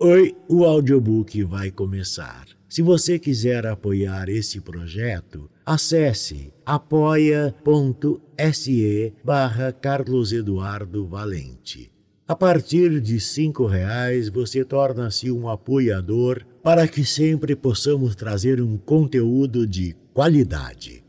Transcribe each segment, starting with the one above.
Oi, o audiobook vai começar. Se você quiser apoiar esse projeto, acesse apoia.se barra Carlos Eduardo Valente. A partir de cinco reais você torna-se um apoiador para que sempre possamos trazer um conteúdo de qualidade.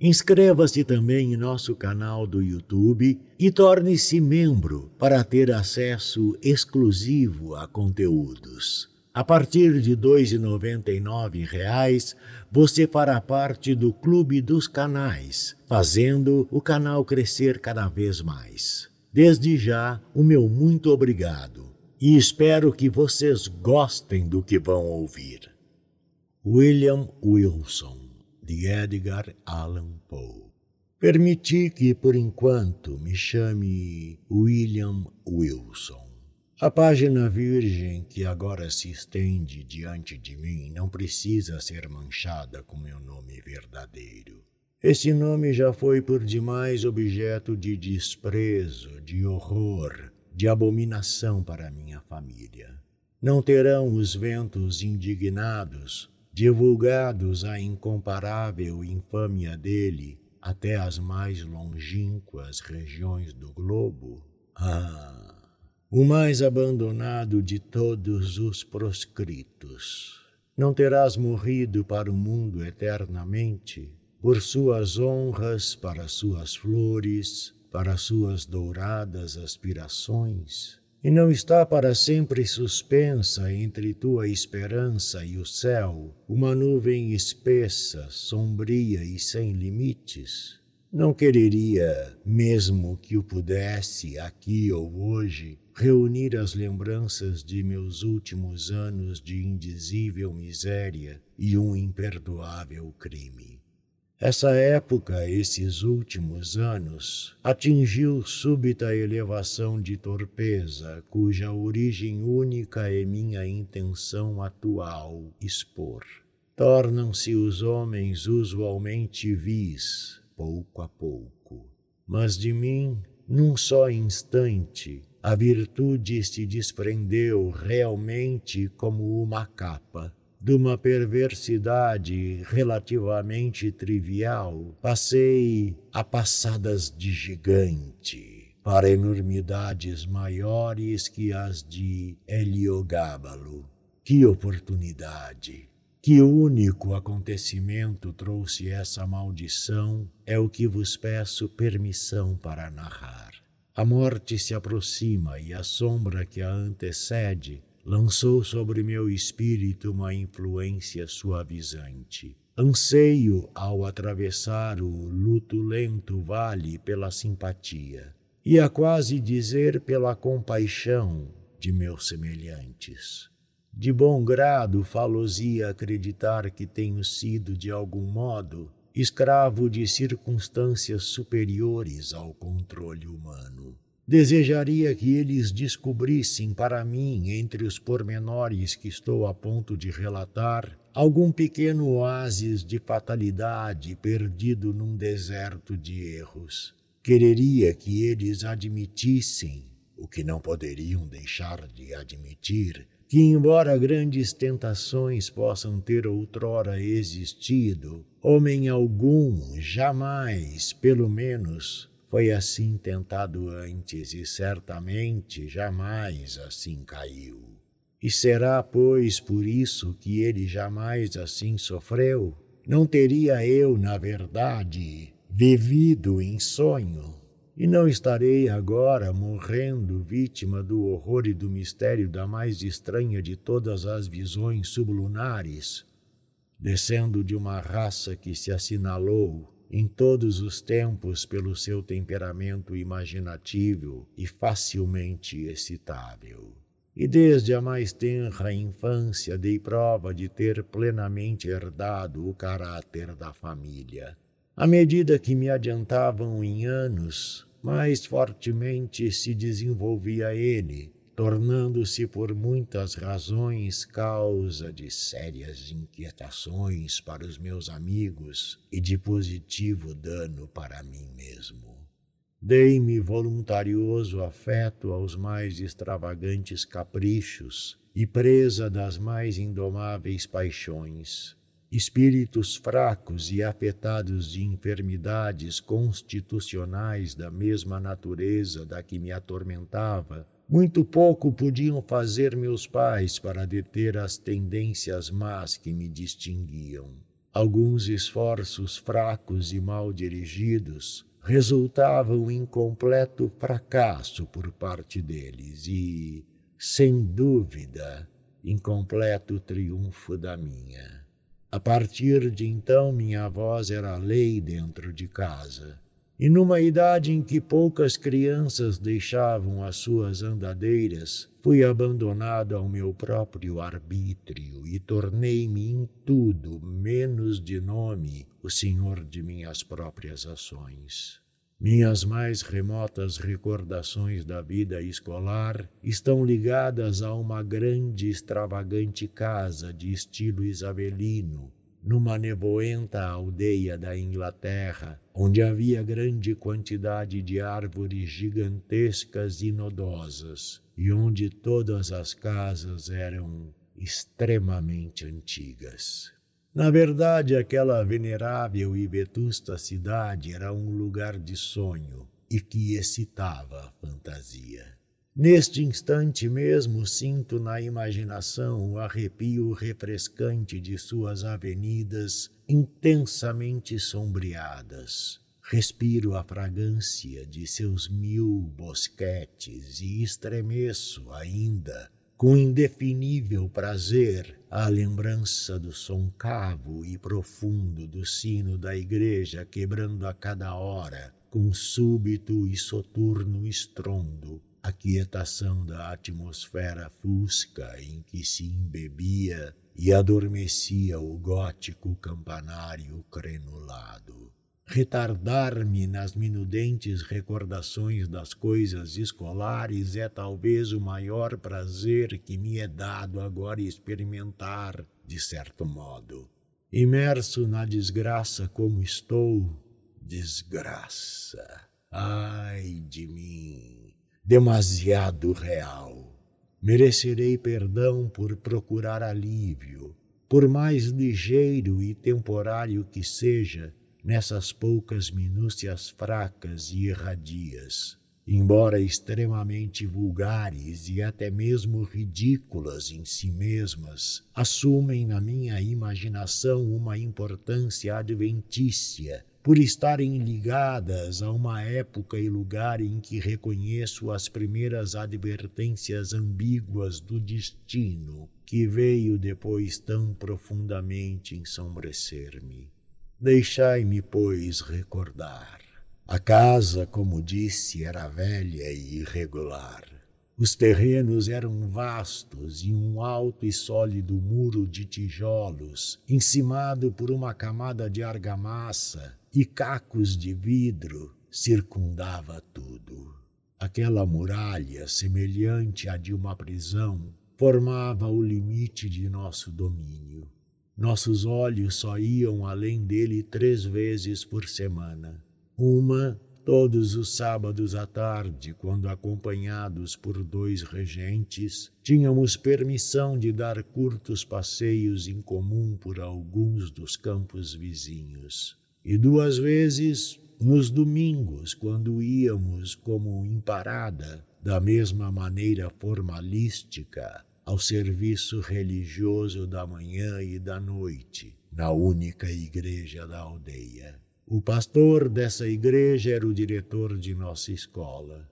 Inscreva-se também em nosso canal do YouTube e torne-se membro para ter acesso exclusivo a conteúdos. A partir de R$ 2,99 você fará parte do Clube dos Canais, fazendo o canal crescer cada vez mais. Desde já, o meu muito obrigado e espero que vocês gostem do que vão ouvir. William Wilson de Edgar Allan Poe. Permiti que, por enquanto, me chame William Wilson. A página virgem que agora se estende diante de mim não precisa ser manchada com meu nome verdadeiro. Esse nome já foi por demais objeto de desprezo, de horror, de abominação para minha família. Não terão os ventos indignados divulgados a incomparável infâmia dele até as mais longínquas regiões do globo? Ah, o mais abandonado de todos os proscritos. Não terás morrido para o mundo eternamente, por suas honras, para suas flores, para suas douradas aspirações? E não está para sempre suspensa entre tua esperança e o céu uma nuvem espessa, sombria e sem limites? Não quereria, mesmo que o pudesse, aqui ou hoje, reunir as lembranças de meus últimos anos de indizível miséria e um imperdoável crime. Essa época, esses últimos anos, atingiu súbita elevação de torpeza, cuja origem única é minha intenção atual expor. Tornam-se os homens usualmente vis, pouco a pouco. Mas de mim, num só instante, a virtude se desprendeu realmente como uma capa de uma perversidade relativamente trivial, passei a passadas de gigante para enormidades maiores que as de Heliogábalo. Que oportunidade! Que único acontecimento trouxe essa maldição é o que vos peço permissão para narrar. A morte se aproxima e a sombra que a antecede lançou sobre meu espírito uma influência suavizante. Anseio ao atravessar o lutulento vale pela simpatia, e a quase dizer pela compaixão de meus semelhantes. De bom grado falosia acreditar que tenho sido, de algum modo, escravo de circunstâncias superiores ao controle humano. Desejaria que eles descobrissem para mim, entre os pormenores que estou a ponto de relatar, algum pequeno oásis de fatalidade perdido num deserto de erros. Quereria que eles admitissem, o que não poderiam deixar de admitir, que, embora grandes tentações possam ter outrora existido, homem algum jamais, pelo menos, foi assim tentado antes e certamente jamais assim caiu. E será, pois, por isso que ele jamais assim sofreu? Não teria eu, na verdade, vivido em sonho? E não estarei agora morrendo vítima do horror e do mistério da mais estranha de todas as visões sublunares, descendo de uma raça que se assinalou em todos os tempos pelo seu temperamento imaginativo e facilmente excitável. E desde a mais tenra infância dei prova de ter plenamente herdado o caráter da família. À medida que me adiantavam em anos, mais fortemente se desenvolvia ele, tornando-se por muitas razões causa de sérias inquietações para os meus amigos e de positivo dano para mim mesmo. Dei-me voluntarioso afeto aos mais extravagantes caprichos e presa das mais indomáveis paixões. Espíritos fracos e afetados de enfermidades constitucionais da mesma natureza da que me atormentava, muito pouco podiam fazer meus pais para deter as tendências más que me distinguiam. Alguns esforços fracos e mal dirigidos resultavam em completo fracasso por parte deles e, sem dúvida, incompleto triunfo da minha. A partir de então, minha voz era lei dentro de casa. E numa idade em que poucas crianças deixavam as suas andadeiras, fui abandonado ao meu próprio arbítrio e tornei-me em tudo, menos de nome, o senhor de minhas próprias ações. Minhas mais remotas recordações da vida escolar estão ligadas a uma grande extravagante casa de estilo isabelino, numa nevoenta aldeia da Inglaterra, onde havia grande quantidade de árvores gigantescas e nodosas, e onde todas as casas eram extremamente antigas. Na verdade, aquela venerável e vetusta cidade era um lugar de sonho e que excitava a fantasia. Neste instante mesmo sinto na imaginação o arrepio refrescante de suas avenidas intensamente sombreadas. Respiro a fragrância de seus mil bosquetes e estremeço ainda com indefinível prazer a lembrança do som cavo e profundo do sino da igreja quebrando a cada hora, com súbito e soturno estrondo, a quietação da atmosfera fusca em que se embebia e adormecia o gótico campanário crenulado retardar-me nas minudentes recordações das coisas escolares é talvez o maior prazer que me é dado agora experimentar, de certo modo. Imerso na desgraça como estou, desgraça. Ai de mim, demasiado real. Merecerei perdão por procurar alívio, por mais ligeiro e temporário que seja, nessas poucas minúcias fracas e erradias, embora extremamente vulgares e até mesmo ridículas em si mesmas, assumem na minha imaginação uma importância adventícia por estarem ligadas a uma época e lugar em que reconheço as primeiras advertências ambíguas do destino que veio depois tão profundamente ensombrecer-me. Deixai-me, pois, recordar. A casa, como disse, era velha e irregular. Os terrenos eram vastos e um alto e sólido muro de tijolos, encimado por uma camada de argamassa e cacos de vidro, circundava tudo. Aquela muralha, semelhante à de uma prisão, formava o limite de nosso domínio. Nossos olhos só iam além dele três vezes por semana. Uma todos os sábados à tarde, quando acompanhados por dois regentes, tínhamos permissão de dar curtos passeios em comum por alguns dos campos vizinhos. E duas vezes nos domingos, quando íamos como em parada, da mesma maneira formalística, ao serviço religioso da manhã e da noite, na única igreja da aldeia. O pastor dessa igreja era o diretor de nossa escola.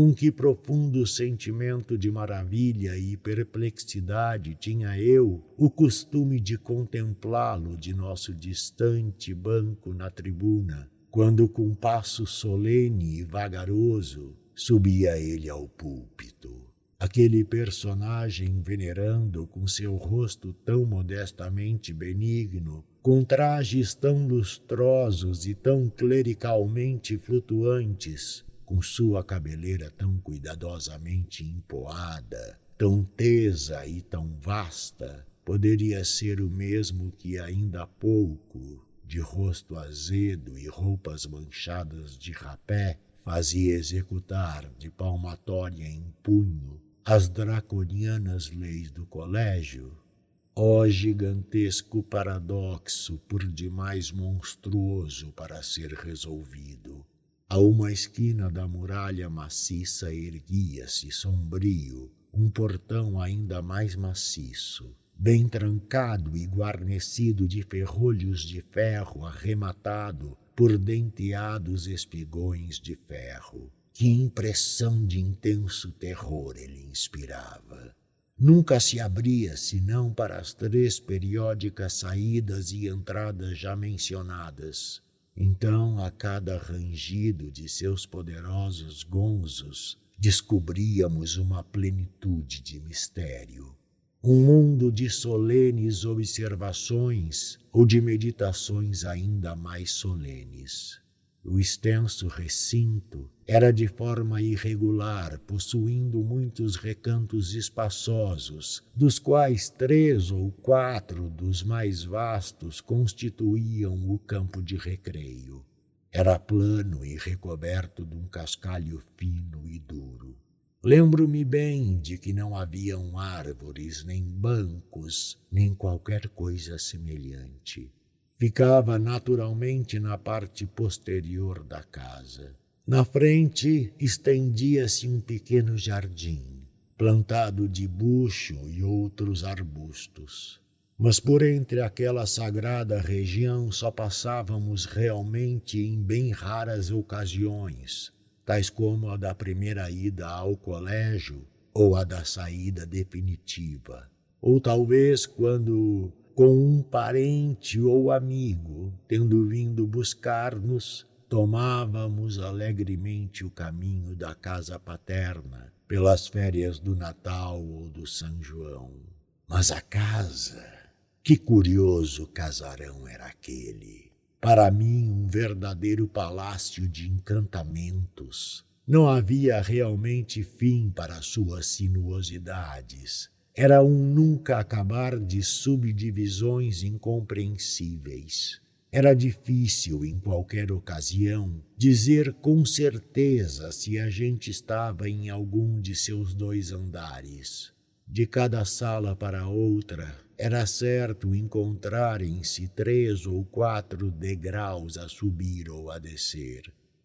Com que profundo sentimento de maravilha e perplexidade tinha eu o costume de contemplá-lo de nosso distante banco na tribuna, quando com passo solene e vagaroso subia ele ao púlpito. Aquele personagem venerando com seu rosto tão modestamente benigno, com trajes tão lustrosos e tão clericalmente flutuantes, com sua cabeleira tão cuidadosamente empoada, tão tesa e tão vasta, poderia ser o mesmo que ainda há pouco, de rosto azedo e roupas manchadas de rapé, fazia executar de palmatória em punho as draconianas leis do colégio, ó gigantesco paradoxo por demais monstruoso para ser resolvido. A uma esquina da muralha maciça erguia-se sombrio um portão ainda mais maciço, bem trancado e guarnecido de ferrolhos de ferro arrematado por denteados espigões de ferro. Que impressão de intenso terror ele inspirava. Nunca se abria senão para as três periódicas saídas e entradas já mencionadas. Então, a cada rangido de seus poderosos gonzos, descobríamos uma plenitude de mistério. Um mundo de solenes observações ou de meditações ainda mais solenes. O extenso recinto era de forma irregular, possuindo muitos recantos espaçosos, dos quais três ou quatro dos mais vastos constituíam o campo de recreio. Era plano e recoberto de um cascalho fino e duro. Lembro-me bem de que não haviam árvores, nem bancos, nem qualquer coisa semelhante ficava naturalmente na parte posterior da casa. Na frente estendia-se um pequeno jardim, plantado de bucho e outros arbustos. Mas por entre aquela sagrada região só passávamos realmente em bem raras ocasiões, tais como a da primeira ida ao colégio ou a da saída definitiva. Ou talvez quando com um parente ou amigo, tendo vindo buscar-nos, tomávamos alegremente o caminho da casa paterna, pelas férias do Natal ou do São João. Mas a casa, que curioso casarão era aquele! Para mim, um verdadeiro palácio de encantamentos. Não havia realmente fim para suas sinuosidades era um nunca acabar de subdivisões incompreensíveis. Era difícil, em qualquer ocasião, dizer com certeza se a gente estava em algum de seus dois andares. De cada sala para outra, era certo encontrarem-se três ou quatro degraus a subir ou a descer.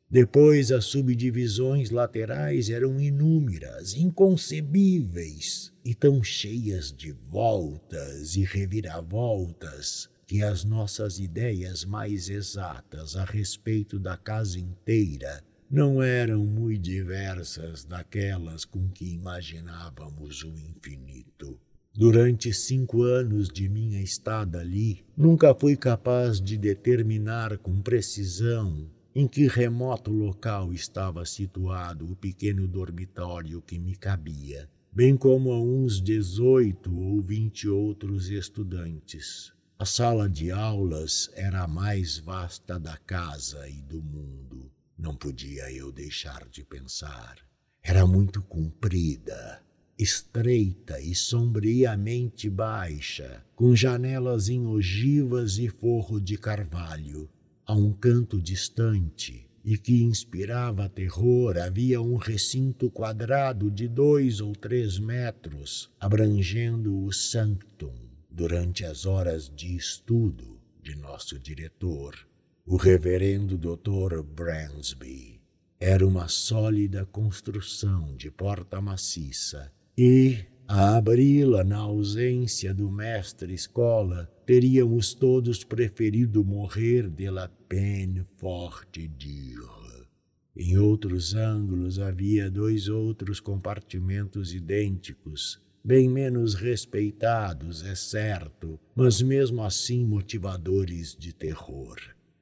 Depois, as subdivisões laterais eram inúmeras, inconcebíveis e tão cheias de voltas e reviravoltas que as nossas ideias mais exatas a respeito da casa inteira não eram muito diversas daquelas com que imaginávamos o infinito. Durante cinco anos de minha estada ali, nunca fui capaz de determinar com precisão em que remoto local estava situado o pequeno dormitório que me cabia, bem como a uns dezoito ou vinte outros estudantes. A sala de aulas era a mais vasta da casa e do mundo. Não podia eu deixar de pensar. Era muito comprida, estreita e sombriamente baixa, com janelas em ogivas e forro de carvalho, a um canto distante e que inspirava terror, havia um recinto quadrado de dois ou três metros, abrangendo o sanctum durante as horas de estudo de nosso diretor, o reverendo Dr. Bransby. Era uma sólida construção de porta maciça e, a abri-la na ausência do mestre-escola, teríamos todos preferido morrer de la peine forte dure. Em outros ângulos havia dois outros compartimentos idênticos, bem menos respeitados, é certo, mas mesmo assim motivadores de terror.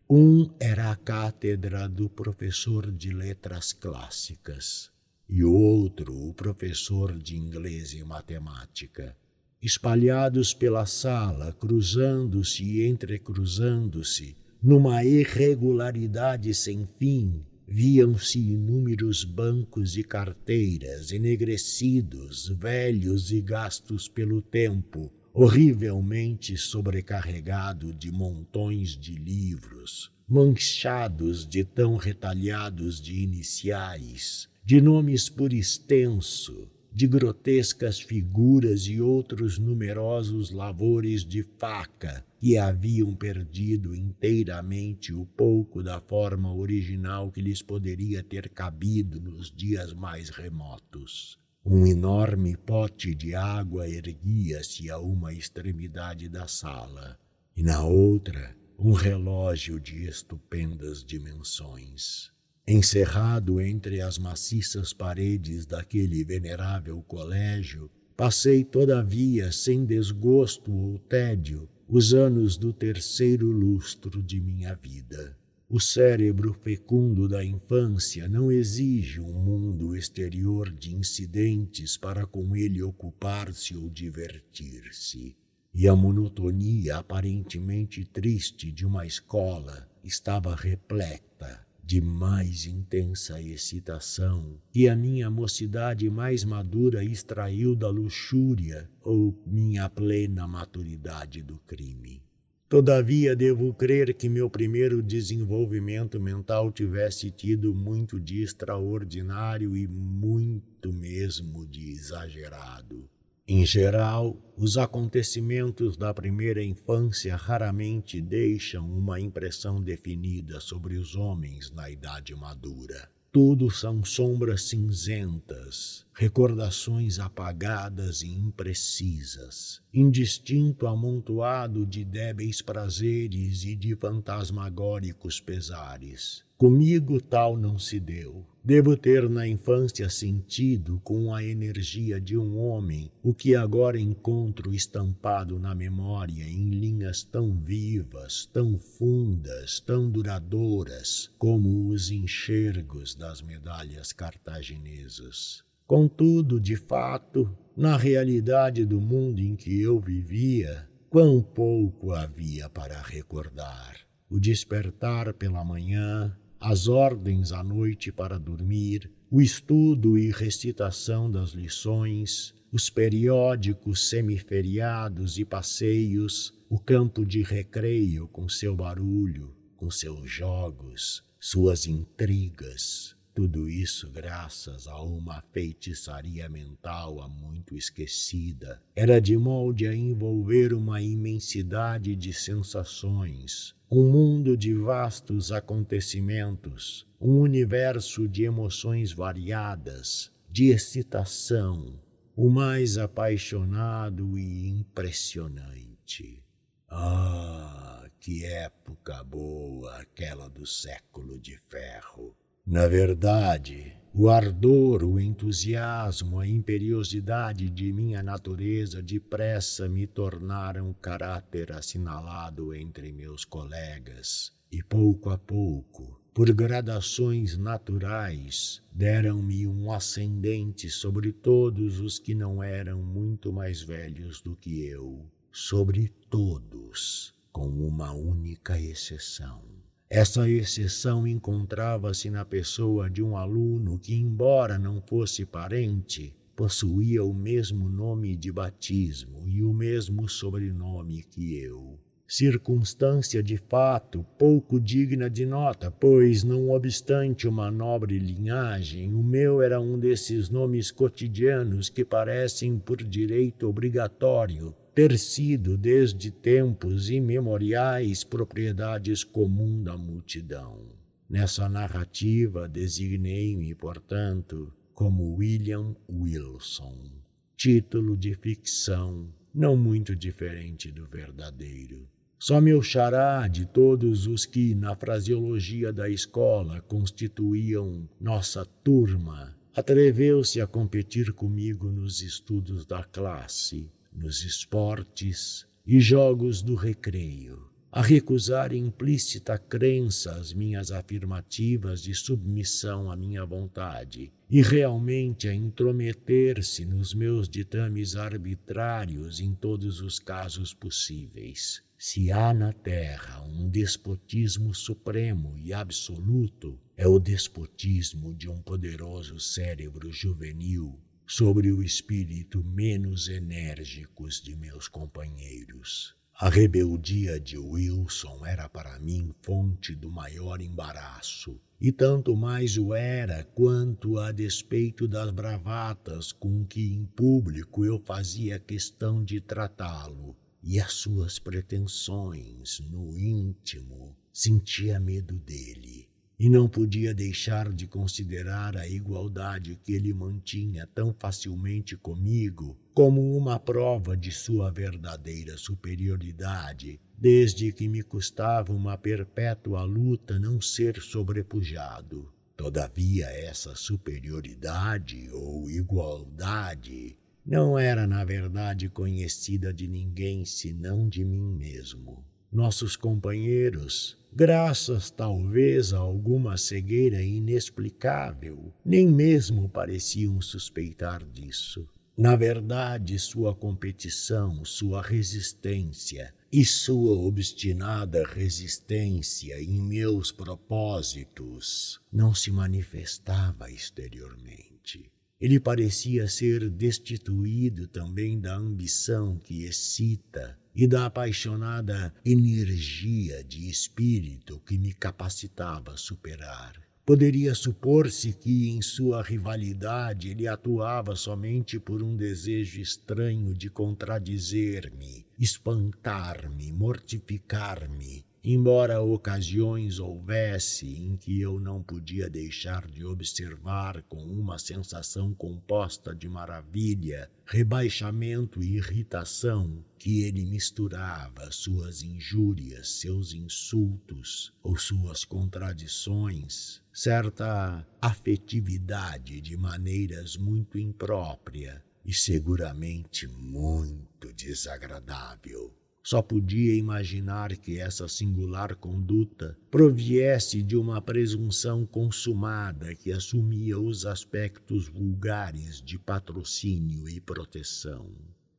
Um era a cátedra do professor de letras clássicas e outro o professor de inglês e matemática. Espalhados pela sala, cruzando-se e entrecruzando-se, numa irregularidade sem fim, viam-se inúmeros bancos e carteiras, enegrecidos, velhos e gastos pelo tempo, horrivelmente sobrecarregado de montões de livros, manchados de tão retalhados de iniciais, de nomes por extenso, de grotescas figuras e outros numerosos lavores de faca que haviam perdido inteiramente o pouco da forma original que lhes poderia ter cabido nos dias mais remotos. Um enorme pote de água erguia-se a uma extremidade da sala, e na outra um relógio de estupendas dimensões. Encerrado entre as maciças paredes daquele venerável colégio, passei, todavia, sem desgosto ou tédio, os anos do terceiro lustro de minha vida. O cérebro fecundo da infância não exige um mundo exterior de incidentes para com ele ocupar-se ou divertir-se. E a monotonia aparentemente triste de uma escola estava repleta de mais intensa excitação que a minha mocidade mais madura extraiu da luxúria ou minha plena maturidade do crime. Todavia, devo crer que meu primeiro desenvolvimento mental tivesse tido muito de extraordinário e muito mesmo de exagerado. Em geral, os acontecimentos da primeira infância raramente deixam uma impressão definida sobre os homens na idade madura. Tudo são sombras cinzentas, recordações apagadas e imprecisas, indistinto amontoado de débeis prazeres e de fantasmagóricos pesares. Comigo tal não se deu. Devo ter na infância sentido com a energia de um homem o que agora encontro estampado na memória em linhas tão vivas, tão fundas, tão duradouras como os enxergos das medalhas cartaginesas. Contudo, de fato, na realidade do mundo em que eu vivia, quão pouco havia para recordar. O despertar pela manhã, as ordens à noite para dormir, o estudo e recitação das lições, os periódicos semiferiados e passeios, o campo de recreio com seu barulho, com seus jogos, suas intrigas, tudo isso graças a uma feitiçaria mental há muito esquecida. Era de molde a envolver uma imensidade de sensações, um mundo de vastos acontecimentos, um universo de emoções variadas, de excitação, o mais apaixonado e impressionante. Ah, que época boa aquela do século de ferro! Na verdade, o ardor, o entusiasmo, a imperiosidade de minha natureza depressa me tornaram caráter assinalado entre meus colegas, e pouco a pouco, por gradações naturais, deram-me um ascendente sobre todos os que não eram muito mais velhos do que eu, sobre todos, com uma única exceção. Essa exceção encontrava-se na pessoa de um aluno que, embora não fosse parente, possuía o mesmo nome de batismo e o mesmo sobrenome que eu. Circunstância de fato pouco digna de nota, pois, não obstante uma nobre linhagem, o meu era um desses nomes cotidianos que parecem por direito obrigatório ter sido desde tempos imemoriais propriedades comum da multidão. Nessa narrativa designei-me, portanto, como William Wilson, título de ficção não muito diferente do verdadeiro. Só meu xará de todos os que, na fraseologia da escola, constituíam nossa turma, atreveu-se a competir comigo nos estudos da classe nos esportes e jogos do recreio, a recusar implícita crença às minhas afirmativas de submissão à minha vontade e realmente a intrometer-se nos meus ditames arbitrários em todos os casos possíveis. Se há na terra um despotismo supremo e absoluto, é o despotismo de um poderoso cérebro juvenil sobre o espírito menos enérgicos de meus companheiros. A rebeldia de Wilson era para mim fonte do maior embaraço, e tanto mais o era quanto a despeito das bravatas com que em público eu fazia questão de tratá-lo e as suas pretensões no íntimo, sentia medo dele e não podia deixar de considerar a igualdade que ele mantinha tão facilmente comigo como uma prova de sua verdadeira superioridade, desde que me custava uma perpétua luta não ser sobrepujado. Todavia, essa superioridade ou igualdade não era, na verdade, conhecida de ninguém senão de mim mesmo. Nossos companheiros, graças talvez a alguma cegueira inexplicável, nem mesmo pareciam suspeitar disso. Na verdade, sua competição, sua resistência e sua obstinada resistência em meus propósitos não se manifestava exteriormente. Ele parecia ser destituído também da ambição que excita e da apaixonada energia de espírito que me capacitava a superar. Poderia supor-se que, em sua rivalidade, ele atuava somente por um desejo estranho de contradizer-me, espantar-me, mortificar-me, embora ocasiões houvesse em que eu não podia deixar de observar com uma sensação composta de maravilha, rebaixamento e irritação que ele misturava suas injúrias, seus insultos ou suas contradições, certa afetividade de maneiras muito imprópria e seguramente muito desagradável. Só podia imaginar que essa singular conduta proviesse de uma presunção consumada que assumia os aspectos vulgares de patrocínio e proteção.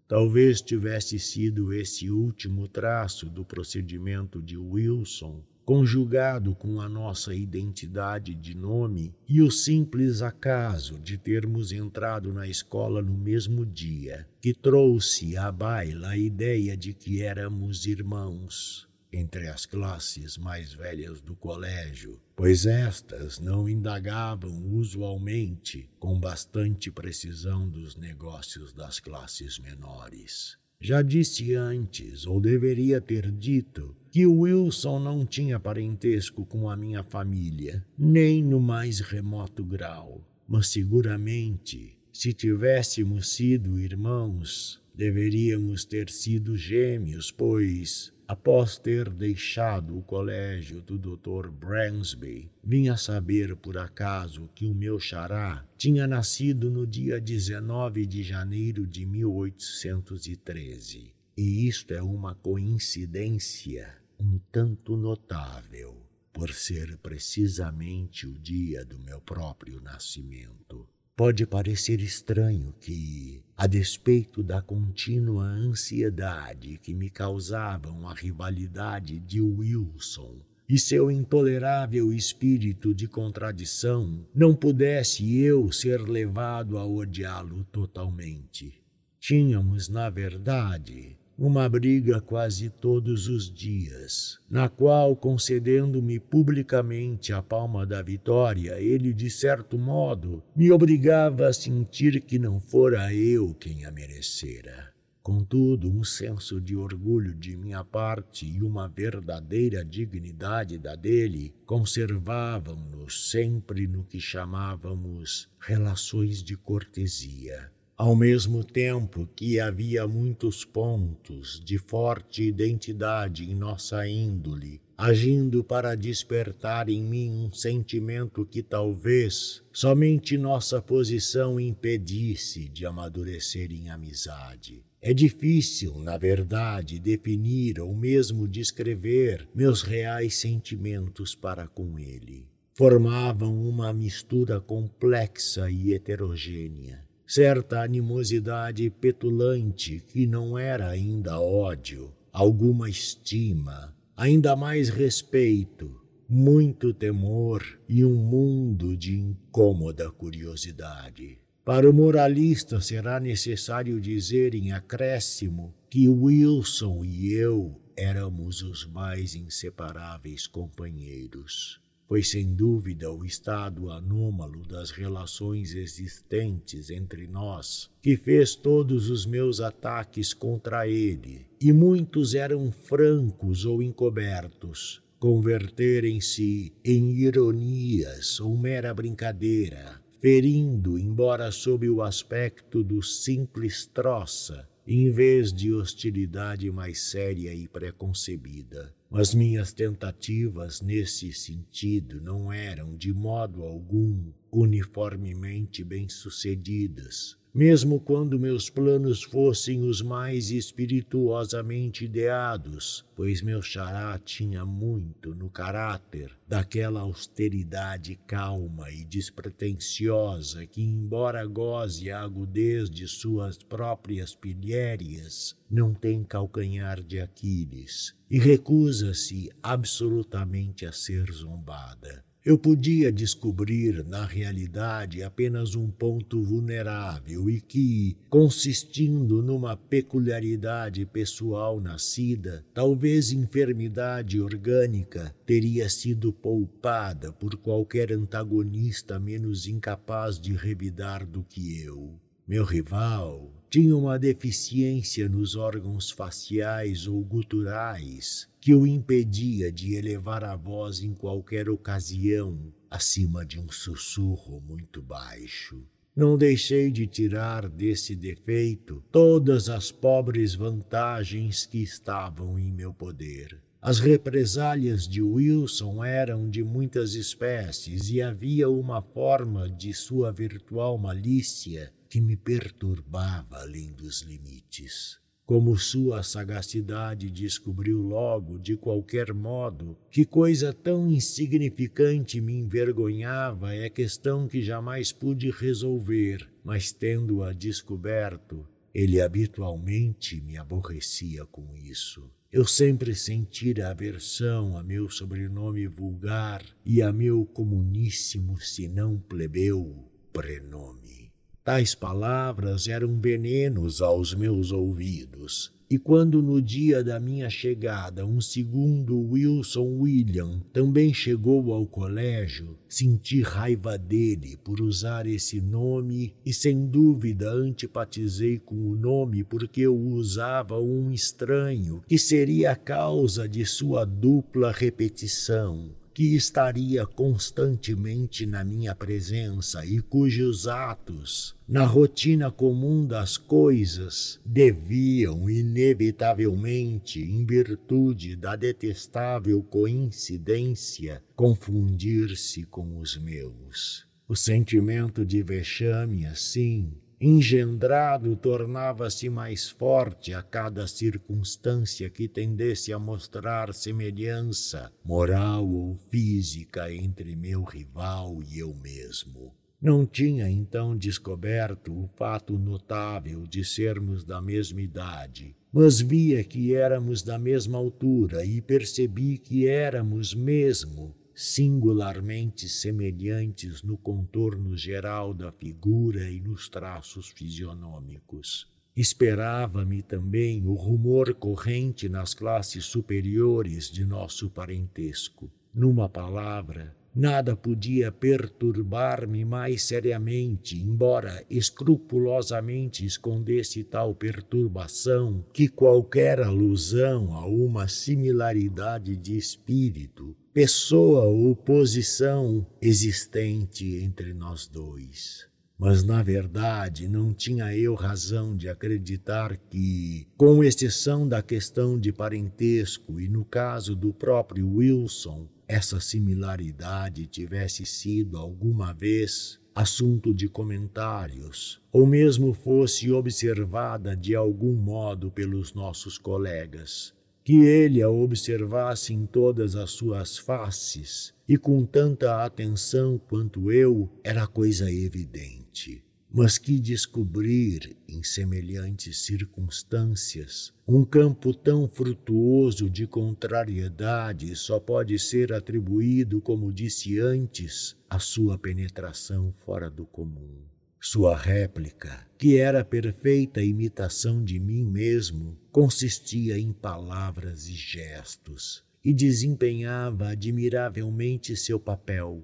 Talvez tivesse sido esse último traço do procedimento de Wilson conjugado com a nossa identidade de nome e o simples acaso de termos entrado na escola no mesmo dia, que trouxe à baila a ideia de que éramos irmãos entre as classes mais velhas do colégio, pois estas não indagavam usualmente com bastante precisão dos negócios das classes menores. Já disse antes, ou deveria ter dito, que Wilson não tinha parentesco com a minha família, nem no mais remoto grau. Mas seguramente, se tivéssemos sido irmãos, deveríamos ter sido gêmeos, pois Após ter deixado o colégio do Dr. Bransby, vinha saber por acaso que o meu xará tinha nascido no dia 19 de janeiro de 1813. E isto é uma coincidência um tanto notável, por ser precisamente o dia do meu próprio nascimento. Pode parecer estranho que, a despeito da contínua ansiedade que me causavam a rivalidade de Wilson e seu intolerável espírito de contradição, não pudesse eu ser levado a odiá-lo totalmente. Tínhamos, na verdade, uma briga quase todos os dias, na qual, concedendo-me publicamente a palma da vitória, ele, de certo modo, me obrigava a sentir que não fora eu quem a merecera. Contudo, um senso de orgulho de minha parte e uma verdadeira dignidade da dele conservavam-nos sempre no que chamávamos relações de cortesia ao mesmo tempo que havia muitos pontos de forte identidade em nossa índole, agindo para despertar em mim um sentimento que talvez somente nossa posição impedisse de amadurecer em amizade. É difícil, na verdade, definir ou mesmo descrever meus reais sentimentos para com ele. Formavam uma mistura complexa e heterogênea certa animosidade petulante que não era ainda ódio, alguma estima, ainda mais respeito, muito temor e um mundo de incômoda curiosidade. Para o moralista será necessário dizer em acréscimo que Wilson e eu éramos os mais inseparáveis companheiros. Foi sem dúvida o estado anômalo das relações existentes entre nós que fez todos os meus ataques contra ele, e muitos eram francos ou encobertos, converterem-se em ironias ou mera brincadeira, ferindo, embora sob o aspecto do simples troça, em vez de hostilidade mais séria e preconcebida. Mas minhas tentativas nesse sentido não eram, de modo algum, uniformemente bem-sucedidas mesmo quando meus planos fossem os mais espirituosamente ideados, pois meu xará tinha muito no caráter daquela austeridade calma e despretensiosa que, embora goze a agudez de suas próprias pilhérias, não tem calcanhar de Aquiles e recusa-se absolutamente a ser zombada. Eu podia descobrir, na realidade, apenas um ponto vulnerável e que, consistindo numa peculiaridade pessoal nascida, talvez enfermidade orgânica, teria sido poupada por qualquer antagonista menos incapaz de revidar do que eu. Meu rival tinha uma deficiência nos órgãos faciais ou guturais que o impedia de elevar a voz em qualquer ocasião acima de um sussurro muito baixo. Não deixei de tirar desse defeito todas as pobres vantagens que estavam em meu poder. As represálias de Wilson eram de muitas espécies e havia uma forma de sua virtual malícia que me perturbava além dos limites. Como sua sagacidade descobriu logo, de qualquer modo, que coisa tão insignificante me envergonhava é questão que jamais pude resolver, mas tendo-a descoberto, ele habitualmente me aborrecia com isso. Eu sempre sentira aversão a meu sobrenome vulgar e a meu comuníssimo, se não plebeu, prenome. Tais palavras eram venenos aos meus ouvidos. E quando no dia da minha chegada um segundo Wilson William também chegou ao colégio, senti raiva dele por usar esse nome e sem dúvida antipatizei com o nome porque eu usava um estranho que seria a causa de sua dupla repetição que estaria constantemente na minha presença e cujos atos, na rotina comum das coisas, deviam inevitavelmente, em virtude da detestável coincidência, confundir-se com os meus. O sentimento de vexame, assim, engendrado tornava-se mais forte a cada circunstância que tendesse a mostrar semelhança moral ou física entre meu rival e eu mesmo. Não tinha então descoberto o fato notável de sermos da mesma idade, mas via que éramos da mesma altura e percebi que éramos mesmo singularmente semelhantes no contorno geral da figura e nos traços fisionômicos. Esperava-me também o rumor corrente nas classes superiores de nosso parentesco. Numa palavra, Nada podia perturbar-me mais seriamente, embora escrupulosamente escondesse tal perturbação, que qualquer alusão a uma similaridade de espírito, pessoa ou posição existente entre nós dois. Mas, na verdade, não tinha eu razão de acreditar que, com exceção da questão de parentesco e no caso do próprio Wilson, essa similaridade tivesse sido alguma vez assunto de comentários, ou mesmo fosse observada de algum modo pelos nossos colegas, que ele a observasse em todas as suas faces e com tanta atenção quanto eu, era coisa evidente mas que descobrir em semelhantes circunstâncias um campo tão frutuoso de contrariedade só pode ser atribuído, como disse antes, à sua penetração fora do comum. Sua réplica, que era perfeita imitação de mim mesmo, consistia em palavras e gestos e desempenhava admiravelmente seu papel.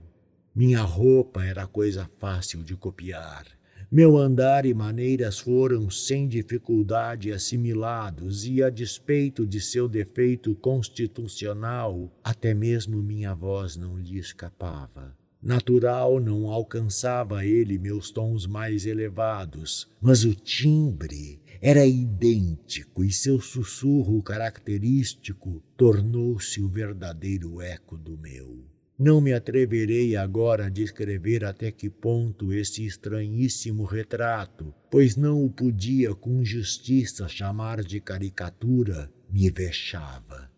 Minha roupa era coisa fácil de copiar. Meu andar e maneiras foram sem dificuldade assimilados, e a despeito de seu defeito constitucional, até mesmo minha voz não lhe escapava. Natural não alcançava ele meus tons mais elevados, mas o timbre era idêntico e seu sussurro característico tornou-se o verdadeiro eco do meu. Não me atreverei agora a descrever até que ponto esse estranhíssimo retrato, pois não o podia com justiça chamar de caricatura, me vexava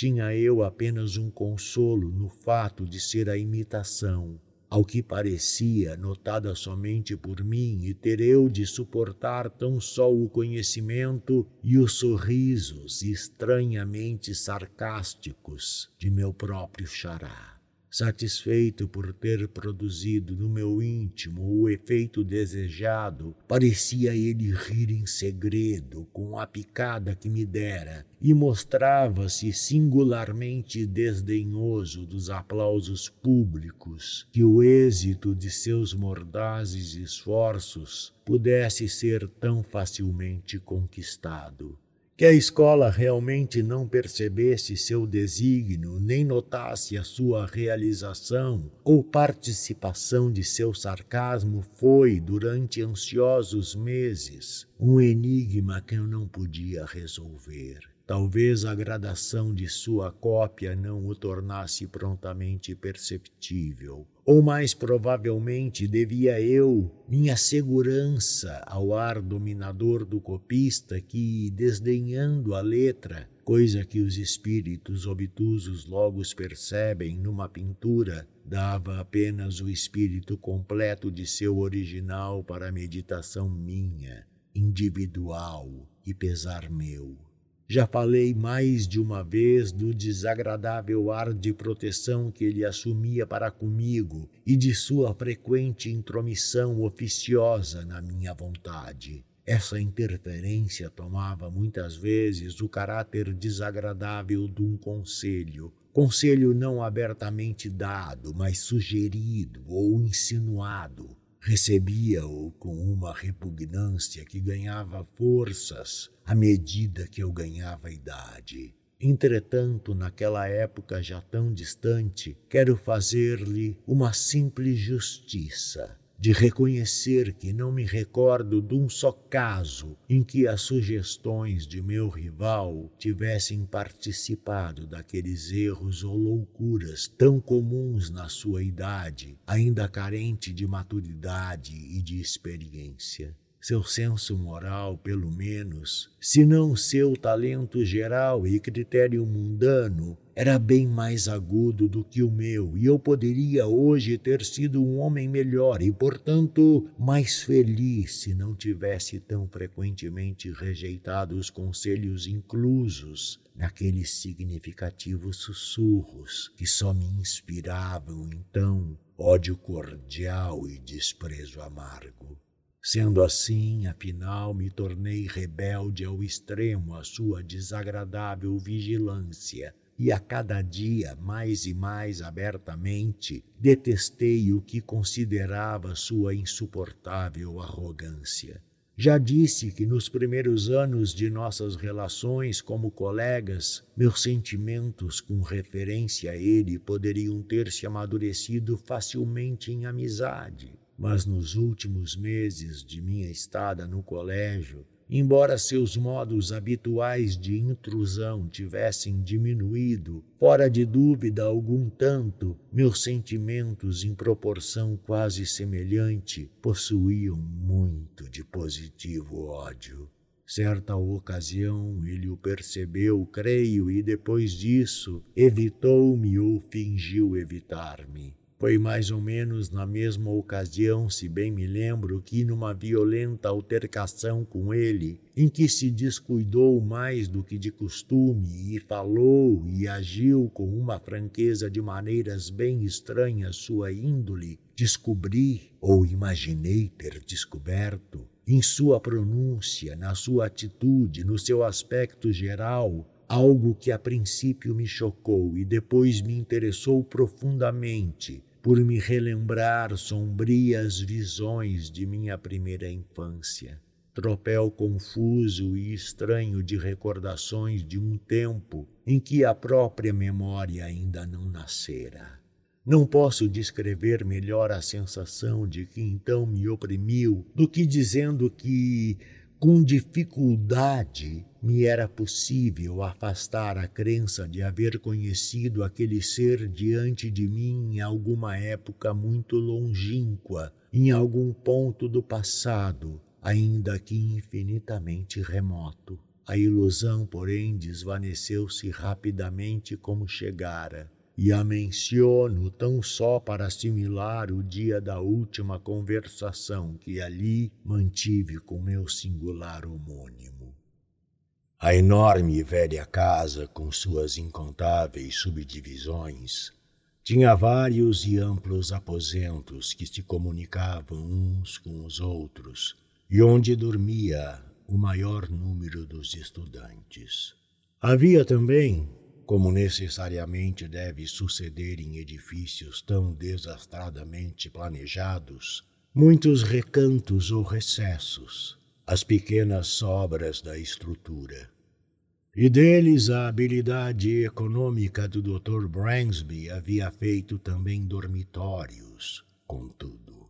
tinha eu apenas um consolo no fato de ser a imitação, ao que parecia notada somente por mim, e ter eu de suportar tão só o conhecimento e os sorrisos estranhamente sarcásticos de meu próprio xará satisfeito por ter produzido no meu íntimo o efeito desejado, parecia ele rir em segredo com a picada que me dera e mostrava-se singularmente desdenhoso dos aplausos públicos que o êxito de seus mordazes esforços pudesse ser tão facilmente conquistado que a escola realmente não percebesse seu desígnio, nem notasse a sua realização ou participação de seu sarcasmo, foi, durante ansiosos meses, um enigma que eu não podia resolver. Talvez a gradação de sua cópia não o tornasse prontamente perceptível. Ou mais provavelmente devia eu minha segurança ao ar dominador do copista que, desdenhando a letra, coisa que os espíritos obtusos logo percebem numa pintura, dava apenas o espírito completo de seu original para meditação minha, individual e pesar meu. Já falei mais de uma vez do desagradável ar de proteção que ele assumia para comigo e de sua frequente intromissão oficiosa na minha vontade. Essa interferência tomava muitas vezes o caráter desagradável de um conselho, conselho não abertamente dado, mas sugerido ou insinuado, recebia-o com uma repugnância que ganhava forças à medida que eu ganhava idade. Entretanto, naquela época já tão distante, quero fazer-lhe uma simples justiça de reconhecer que não me recordo de um só caso em que as sugestões de meu rival tivessem participado daqueles erros ou loucuras tão comuns na sua idade, ainda carente de maturidade e de experiência. Seu senso moral, pelo menos, se não seu talento geral e critério mundano, era bem mais agudo do que o meu, e eu poderia hoje ter sido um homem melhor e, portanto, mais feliz se não tivesse tão frequentemente rejeitado os conselhos inclusos naqueles significativos sussurros que só me inspiravam então ódio cordial e desprezo amargo. Sendo assim, afinal, me tornei rebelde ao extremo à sua desagradável vigilância, e a cada dia, mais e mais abertamente, detestei o que considerava sua insuportável arrogância. Já disse que nos primeiros anos de nossas relações como colegas, meus sentimentos com referência a ele poderiam ter se amadurecido facilmente em amizade mas nos últimos meses de minha estada no colégio, embora seus modos habituais de intrusão tivessem diminuído, fora de dúvida algum tanto, meus sentimentos em proporção quase semelhante possuíam muito de positivo ódio. Certa ocasião ele o percebeu, creio, e depois disso evitou-me ou fingiu evitar-me. Foi mais ou menos na mesma ocasião, se bem me lembro, que numa violenta altercação com ele, em que se descuidou mais do que de costume e falou e agiu com uma franqueza de maneiras bem estranhas sua índole, descobri ou imaginei ter descoberto, em sua pronúncia, na sua atitude, no seu aspecto geral, algo que a princípio me chocou e depois me interessou profundamente por me relembrar sombrias visões de minha primeira infância, tropel confuso e estranho de recordações de um tempo em que a própria memória ainda não nascera. Não posso descrever melhor a sensação de que então me oprimiu do que dizendo que com dificuldade me era possível afastar a crença de haver conhecido aquele ser diante de mim em alguma época muito longínqua, em algum ponto do passado, ainda que infinitamente remoto. A ilusão, porém, desvaneceu-se rapidamente como chegara e a menciono tão só para assimilar o dia da última conversação que ali mantive com meu singular homônimo. A enorme e velha casa, com suas incontáveis subdivisões, tinha vários e amplos aposentos que se comunicavam uns com os outros e onde dormia o maior número dos estudantes. Havia também como necessariamente deve suceder em edifícios tão desastradamente planejados, muitos recantos ou recessos, as pequenas sobras da estrutura. E deles a habilidade econômica do Dr. Bransby havia feito também dormitórios, contudo.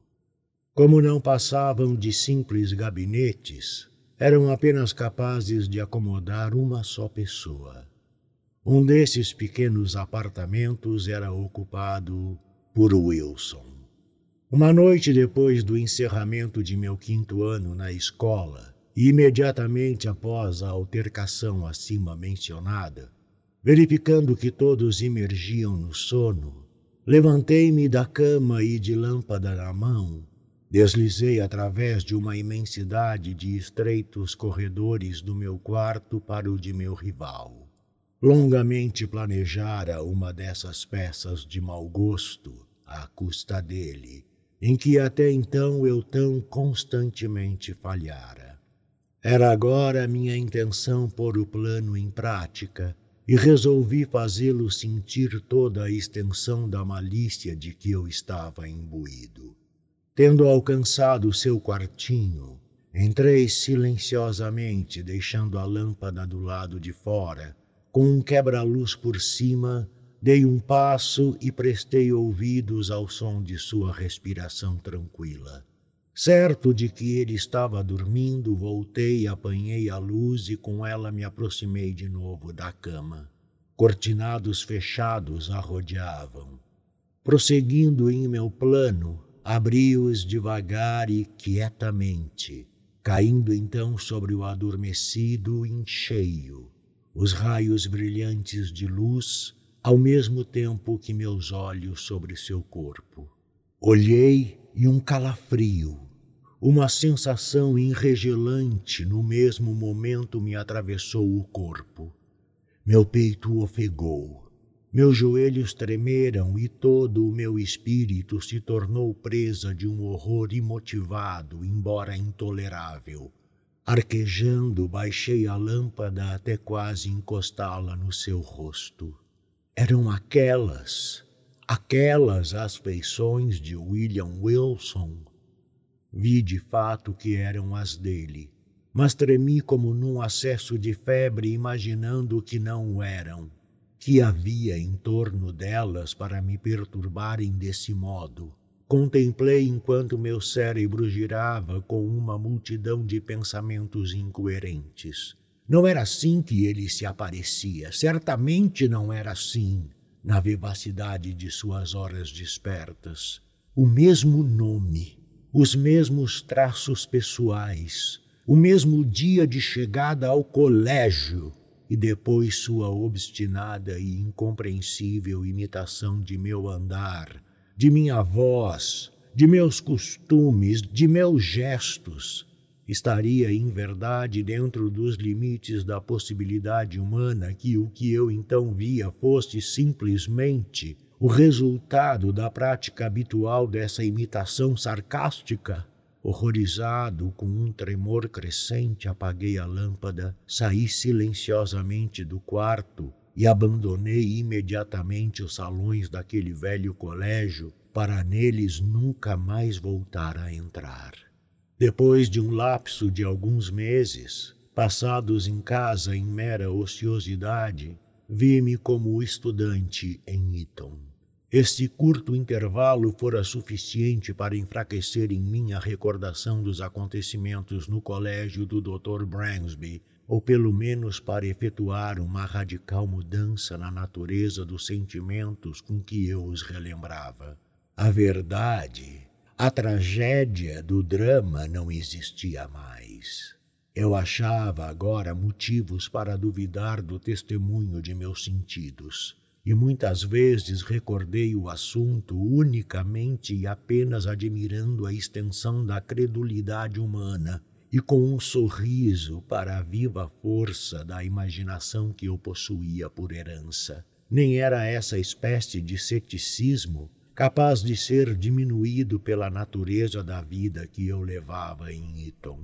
Como não passavam de simples gabinetes, eram apenas capazes de acomodar uma só pessoa um desses pequenos apartamentos era ocupado por Wilson. Uma noite depois do encerramento de meu quinto ano na escola, e imediatamente após a altercação acima mencionada, verificando que todos imergiam no sono, levantei-me da cama e, de lâmpada na mão, deslizei através de uma imensidade de estreitos corredores do meu quarto para o de meu rival. Longamente planejara uma dessas peças de mau gosto à custa dele, em que até então eu tão constantemente falhara. Era agora minha intenção pôr o plano em prática e resolvi fazê-lo sentir toda a extensão da malícia de que eu estava imbuído. Tendo alcançado seu quartinho, entrei silenciosamente, deixando a lâmpada do lado de fora com um quebra-luz por cima, dei um passo e prestei ouvidos ao som de sua respiração tranquila. Certo de que ele estava dormindo, voltei, apanhei a luz e com ela me aproximei de novo da cama. Cortinados fechados a rodeavam. Prosseguindo em meu plano, abri-os devagar e quietamente, caindo então sobre o adormecido em cheio os raios brilhantes de luz ao mesmo tempo que meus olhos sobre seu corpo. Olhei e um calafrio, uma sensação enregelante no mesmo momento me atravessou o corpo. Meu peito ofegou, meus joelhos tremeram e todo o meu espírito se tornou presa de um horror imotivado, embora intolerável. Arquejando, baixei a lâmpada até quase encostá-la no seu rosto. Eram aquelas, aquelas as feições de William Wilson. Vi de fato que eram as dele, mas tremi como num acesso de febre, imaginando que não eram, que havia em torno delas para me perturbarem desse modo. Contemplei enquanto meu cérebro girava com uma multidão de pensamentos incoerentes. Não era assim que ele se aparecia, certamente não era assim, na vivacidade de suas horas despertas. O mesmo nome, os mesmos traços pessoais, o mesmo dia de chegada ao colégio e depois sua obstinada e incompreensível imitação de meu andar de minha voz, de meus costumes, de meus gestos, estaria em verdade dentro dos limites da possibilidade humana que o que eu então via fosse simplesmente o resultado da prática habitual dessa imitação sarcástica? Horrorizado, com um tremor crescente, apaguei a lâmpada, saí silenciosamente do quarto e abandonei imediatamente os salões daquele velho colégio para neles nunca mais voltar a entrar. Depois de um lapso de alguns meses, passados em casa em mera ociosidade, vi-me como estudante em Eton. Este curto intervalo fora suficiente para enfraquecer em mim a recordação dos acontecimentos no colégio do Dr. Bransby, ou pelo menos para efetuar uma radical mudança na natureza dos sentimentos com que eu os relembrava. A verdade a tragédia do drama não existia mais. Eu achava agora motivos para duvidar do testemunho de meus sentidos, e muitas vezes recordei o assunto unicamente e apenas admirando a extensão da credulidade humana e com um sorriso para a viva força da imaginação que eu possuía por herança. Nem era essa espécie de ceticismo capaz de ser diminuído pela natureza da vida que eu levava em Eton.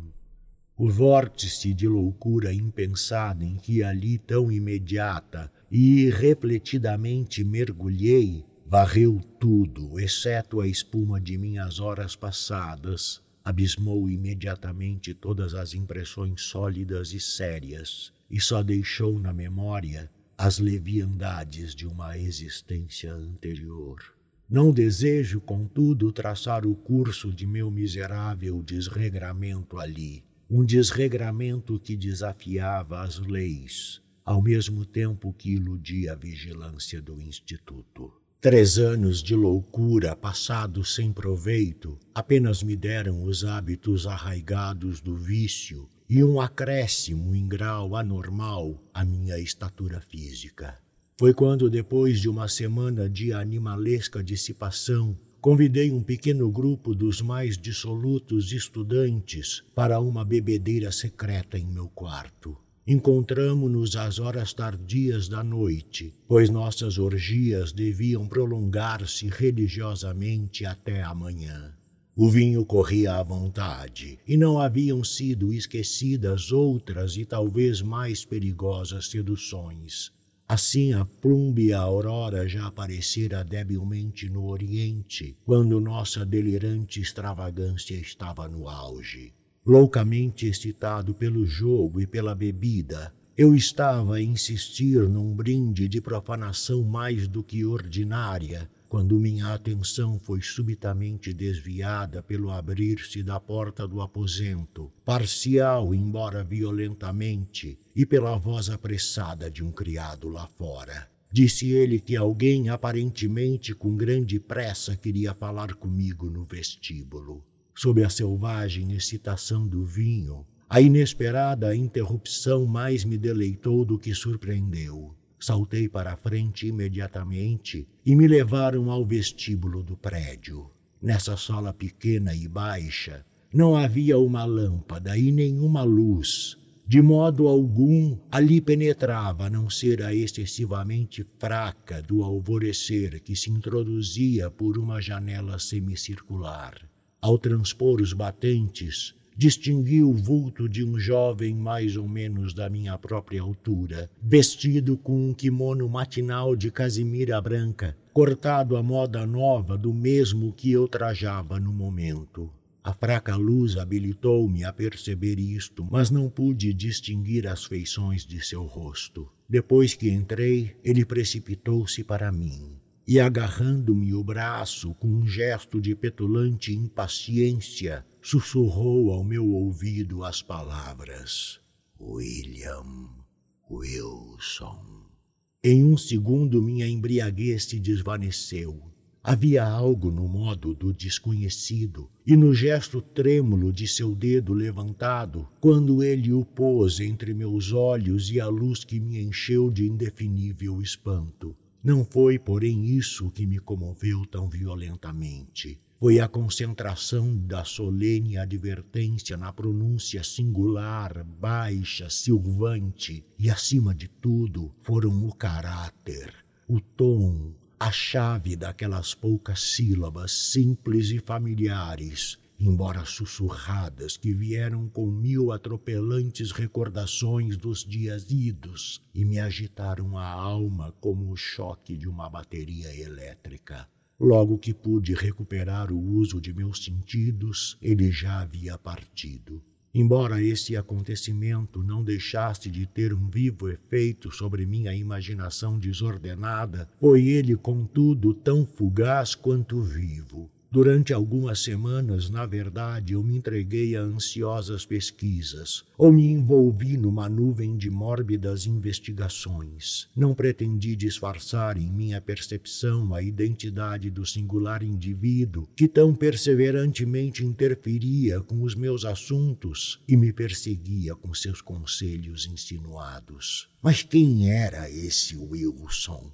O vórtice de loucura impensada em que ali tão imediata e irrefletidamente mergulhei varreu tudo, exceto a espuma de minhas horas passadas, abismou imediatamente todas as impressões sólidas e sérias e só deixou na memória as leviandades de uma existência anterior. Não desejo, contudo, traçar o curso de meu miserável desregramento ali, um desregramento que desafiava as leis, ao mesmo tempo que iludia a vigilância do Instituto. Três anos de loucura passados sem proveito apenas me deram os hábitos arraigados do vício e um acréscimo em grau anormal à minha estatura física. Foi quando, depois de uma semana de animalesca dissipação, convidei um pequeno grupo dos mais dissolutos estudantes para uma bebedeira secreta em meu quarto. Encontramo-nos às horas tardias da noite, pois nossas orgias deviam prolongar-se religiosamente até amanhã. O vinho corria à vontade, e não haviam sido esquecidas outras e talvez mais perigosas seduções, Assim a plúmbea aurora já aparecera debilmente no oriente, quando nossa delirante extravagância estava no auge. Loucamente excitado pelo jogo e pela bebida, eu estava a insistir num brinde de profanação mais do que ordinária, quando minha atenção foi subitamente desviada pelo abrir-se da porta do aposento, parcial, embora violentamente, e pela voz apressada de um criado lá fora. Disse ele que alguém, aparentemente com grande pressa, queria falar comigo no vestíbulo. Sob a selvagem excitação do vinho, a inesperada interrupção mais me deleitou do que surpreendeu. Saltei para a frente imediatamente e me levaram ao vestíbulo do prédio. Nessa sala pequena e baixa, não havia uma lâmpada e nenhuma luz. De modo algum ali penetrava, a não ser a excessivamente fraca do alvorecer que se introduzia por uma janela semicircular. Ao transpor os batentes, distingui o vulto de um jovem mais ou menos da minha própria altura, vestido com um kimono matinal de casimira branca, cortado à moda nova do mesmo que eu trajava no momento. A fraca luz habilitou-me a perceber isto, mas não pude distinguir as feições de seu rosto. Depois que entrei, ele precipitou-se para mim e, agarrando-me o braço com um gesto de petulante impaciência, sussurrou ao meu ouvido as palavras: William Wilson. Em um segundo, minha embriaguez se desvaneceu. Havia algo no modo do desconhecido e no gesto trêmulo de seu dedo levantado quando ele o pôs entre meus olhos e a luz que me encheu de indefinível espanto. Não foi, porém, isso que me comoveu tão violentamente. Foi a concentração da solene advertência na pronúncia singular, baixa, silvante, e, acima de tudo, foram o caráter, o tom, a chave daquelas poucas sílabas simples e familiares embora sussurradas, que vieram com mil atropelantes recordações dos dias idos e me agitaram a alma como o choque de uma bateria elétrica. Logo que pude recuperar o uso de meus sentidos, ele já havia partido. Embora esse acontecimento não deixasse de ter um vivo efeito sobre minha imaginação desordenada, foi ele, contudo, tão fugaz quanto vivo. Durante algumas semanas, na verdade, eu me entreguei a ansiosas pesquisas, ou me envolvi numa nuvem de mórbidas investigações. Não pretendi disfarçar em minha percepção a identidade do singular indivíduo que tão perseverantemente interferia com os meus assuntos e me perseguia com seus conselhos insinuados. Mas quem era esse Wilson?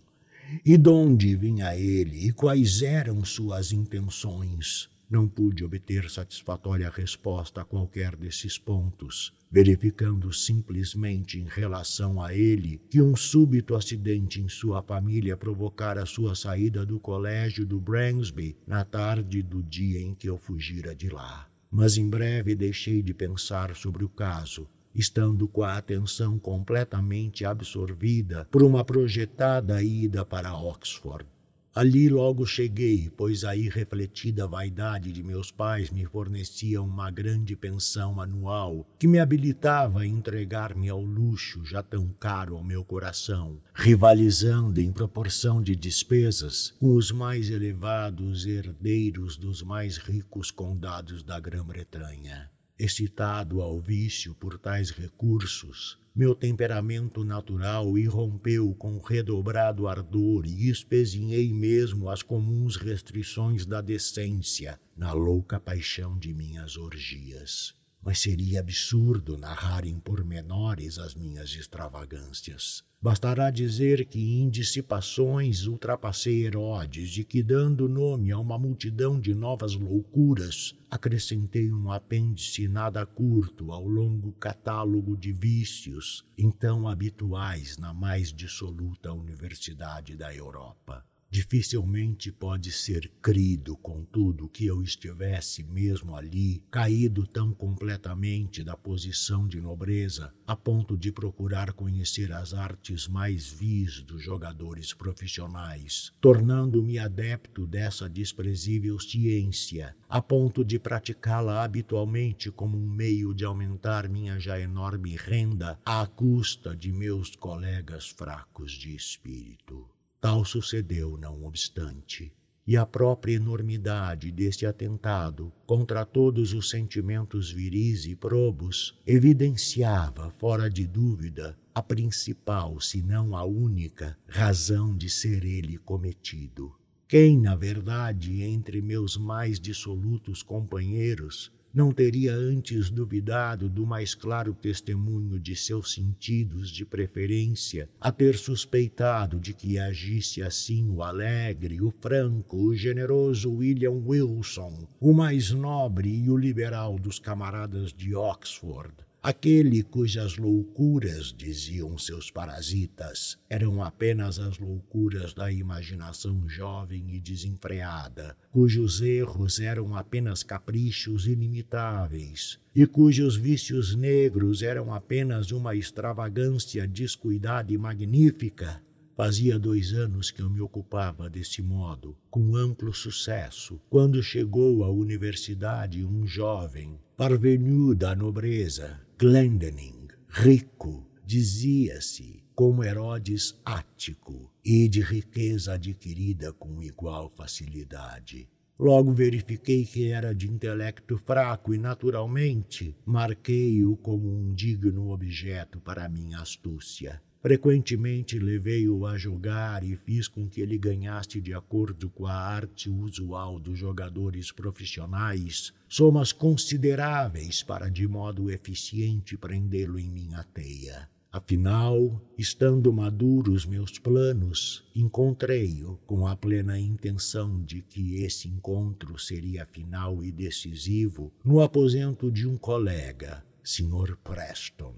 E de onde vinha ele e quais eram suas intenções? Não pude obter satisfatória resposta a qualquer desses pontos, verificando simplesmente em relação a ele que um súbito acidente em sua família provocara sua saída do colégio do Bransby na tarde do dia em que eu fugira de lá. Mas em breve deixei de pensar sobre o caso estando com a atenção completamente absorvida por uma projetada ida para Oxford. Ali logo cheguei, pois a irrefletida vaidade de meus pais me fornecia uma grande pensão anual que me habilitava a entregar-me ao luxo já tão caro ao meu coração, rivalizando em proporção de despesas com os mais elevados herdeiros dos mais ricos condados da Grã-Bretanha. Excitado ao vício por tais recursos, meu temperamento natural irrompeu com redobrado ardor e espezinhei mesmo as comuns restrições da decência na louca paixão de minhas orgias mas seria absurdo narrar em pormenores as minhas extravagâncias. Bastará dizer que em dissipações ultrapassei Herodes e que, dando nome a uma multidão de novas loucuras, acrescentei um apêndice nada curto ao longo catálogo de vícios, então habituais na mais dissoluta universidade da Europa. Dificilmente pode ser crido, contudo, que eu estivesse mesmo ali, caído tão completamente da posição de nobreza, a ponto de procurar conhecer as artes mais vis dos jogadores profissionais, tornando-me adepto dessa desprezível ciência, a ponto de praticá-la habitualmente como um meio de aumentar minha já enorme renda à custa de meus colegas fracos de espírito. Tal sucedeu, não obstante, e a própria enormidade deste atentado contra todos os sentimentos viris e probos evidenciava, fora de dúvida, a principal, se não a única, razão de ser ele cometido. Quem, na verdade, entre meus mais dissolutos companheiros, não teria antes duvidado do mais claro testemunho de seus sentidos de preferência, a ter suspeitado de que agisse assim o alegre, o franco, o generoso William Wilson, o mais nobre e o liberal dos camaradas de Oxford Aquele cujas loucuras, diziam seus parasitas, eram apenas as loucuras da imaginação jovem e desenfreada, cujos erros eram apenas caprichos inimitáveis, e cujos vícios negros eram apenas uma extravagância descuidada e magnífica, Fazia dois anos que eu me ocupava desse modo, com amplo sucesso, quando chegou à universidade um jovem, parvenu da nobreza, Glendning, rico, dizia-se, como Herodes Ático, e de riqueza adquirida com igual facilidade. Logo verifiquei que era de intelecto fraco e, naturalmente, marquei-o como um digno objeto para minha astúcia. Frequentemente levei-o a jogar e fiz com que ele ganhasse, de acordo com a arte usual dos jogadores profissionais, somas consideráveis para de modo eficiente prendê-lo em minha teia. Afinal, estando maduros meus planos, encontrei-o com a plena intenção de que esse encontro seria final e decisivo no aposento de um colega, Sr. Preston,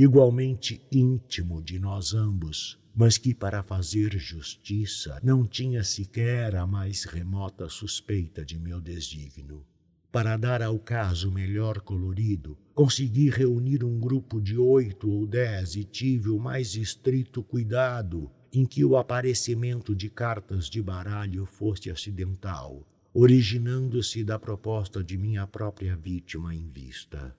igualmente íntimo de nós ambos, mas que, para fazer justiça, não tinha sequer a mais remota suspeita de meu desígnio. Para dar ao caso melhor colorido, consegui reunir um grupo de oito ou dez e tive o mais estrito cuidado em que o aparecimento de cartas de baralho fosse acidental, originando-se da proposta de minha própria vítima em vista.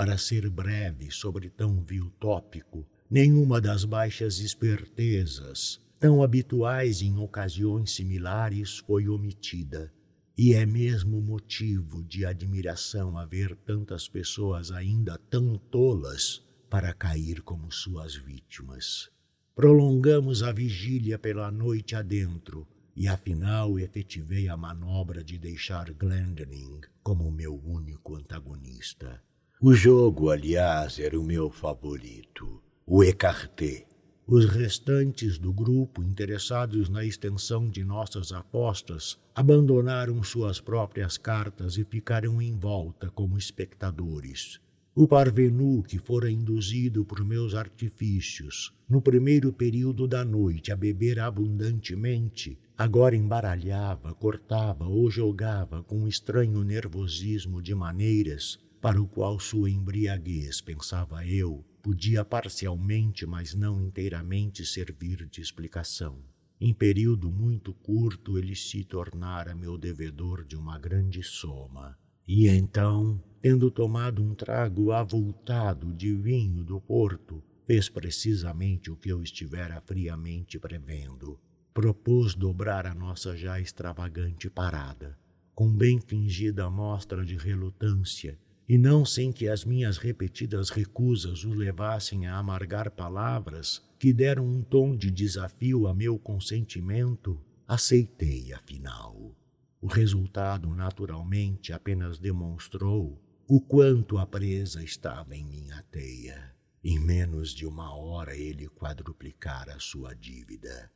Para ser breve sobre tão vil tópico, nenhuma das baixas espertezas, tão habituais em ocasiões similares, foi omitida e é mesmo motivo de admiração haver tantas pessoas ainda tão tolas para cair como suas vítimas. Prolongamos a vigília pela noite adentro e afinal efetivei a manobra de deixar Glendinning como meu único antagonista. O jogo, aliás, era o meu favorito, o écarté. Os restantes do grupo, interessados na extensão de nossas apostas, abandonaram suas próprias cartas e ficaram em volta como espectadores. O parvenu, que fora induzido por meus artifícios, no primeiro período da noite, a beber abundantemente, agora embaralhava, cortava ou jogava com um estranho nervosismo de maneiras para o qual sua embriaguez, pensava eu, podia parcialmente, mas não inteiramente servir de explicação. Em período muito curto, ele se tornara meu devedor de uma grande soma. E então, tendo tomado um trago avultado de vinho do porto, fez precisamente o que eu estivera friamente prevendo. Propôs dobrar a nossa já extravagante parada. Com bem fingida mostra de relutância, e não sem que as minhas repetidas recusas o levassem a amargar palavras que deram um tom de desafio a meu consentimento, aceitei afinal. O resultado, naturalmente, apenas demonstrou o quanto a presa estava em minha teia. Em menos de uma hora ele quadruplicara sua dívida.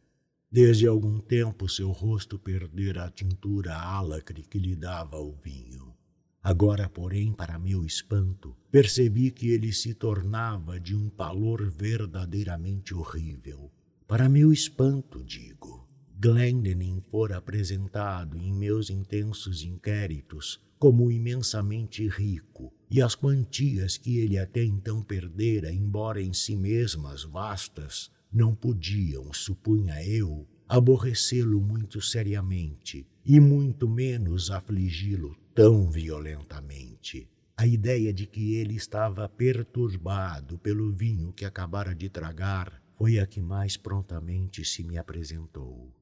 Desde algum tempo seu rosto perdera a tintura álacre que lhe dava o vinho. Agora, porém, para meu espanto, percebi que ele se tornava de um palor verdadeiramente horrível. Para meu espanto, digo, Glendinning fora apresentado em meus intensos inquéritos como imensamente rico, e as quantias que ele até então perdera, embora em si mesmas vastas, não podiam, supunha eu, aborrecê-lo muito seriamente, e muito menos afligi-lo tão violentamente. A ideia de que ele estava perturbado pelo vinho que acabara de tragar foi a que mais prontamente se me apresentou.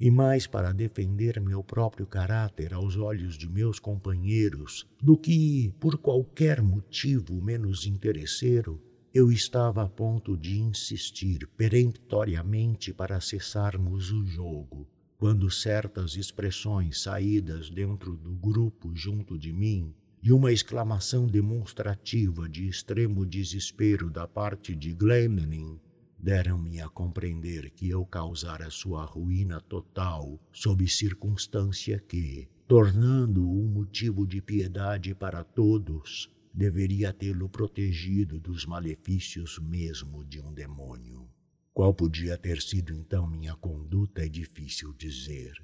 E mais para defender meu próprio caráter aos olhos de meus companheiros do que, por qualquer motivo menos interesseiro, eu estava a ponto de insistir peremptoriamente para cessarmos o jogo quando certas expressões saídas dentro do grupo junto de mim e uma exclamação demonstrativa de extremo desespero da parte de Glendinning deram-me a compreender que eu causara sua ruína total sob circunstância que, tornando-o um motivo de piedade para todos, deveria tê-lo protegido dos malefícios mesmo de um demônio. Qual podia ter sido então minha conduta é difícil dizer.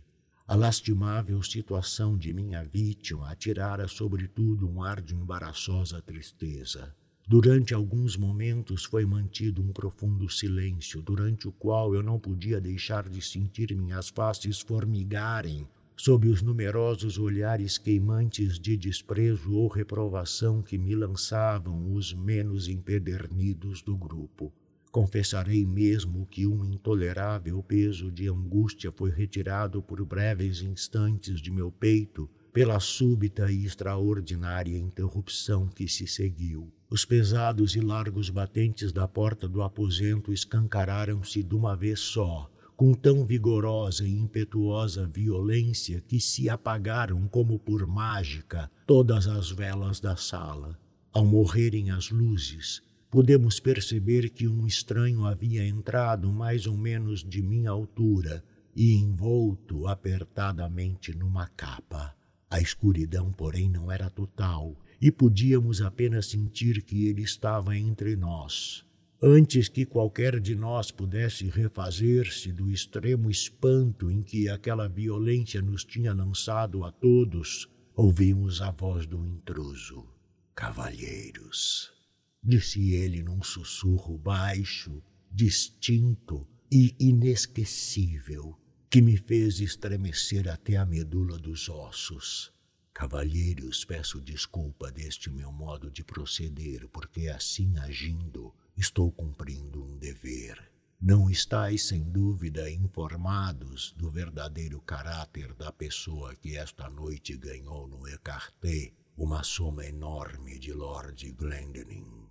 A lastimável situação de minha vítima atirara sobretudo um ar de embaraçosa tristeza. Durante alguns momentos foi mantido um profundo silêncio, durante o qual eu não podia deixar de sentir minhas faces formigarem sob os numerosos olhares queimantes de desprezo ou reprovação que me lançavam os menos empedernidos do grupo. Confessarei mesmo que um intolerável peso de angústia foi retirado por breves instantes de meu peito pela súbita e extraordinária interrupção que se seguiu. Os pesados e largos batentes da porta do aposento escancararam-se de uma vez só, com tão vigorosa e impetuosa violência que se apagaram como por mágica todas as velas da sala. Ao morrerem as luzes, pudemos perceber que um estranho havia entrado mais ou menos de minha altura e envolto apertadamente numa capa. A escuridão, porém, não era total e podíamos apenas sentir que ele estava entre nós. Antes que qualquer de nós pudesse refazer-se do extremo espanto em que aquela violência nos tinha lançado a todos, ouvimos a voz do intruso. Cavalheiros, disse ele num sussurro baixo, distinto e inesquecível, que me fez estremecer até a medula dos ossos. Cavalheiros, peço desculpa deste meu modo de proceder, porque assim agindo estou cumprindo um dever. Não estáis, sem dúvida, informados do verdadeiro caráter da pessoa que esta noite ganhou no Ecarté uma soma enorme de Lord Glendinning.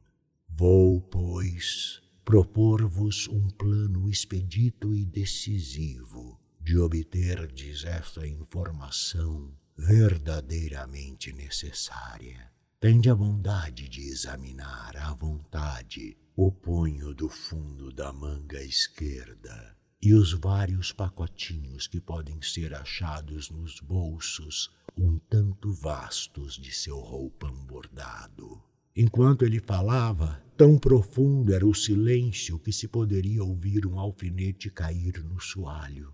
Vou, pois, propor-vos um plano expedito e decisivo de obterdes esta informação verdadeiramente necessária. Tende a bondade de examinar à vontade o punho do fundo da manga esquerda e os vários pacotinhos que podem ser achados nos bolsos um tanto vastos de seu roupão bordado. Enquanto ele falava, tão profundo era o silêncio que se poderia ouvir um alfinete cair no soalho.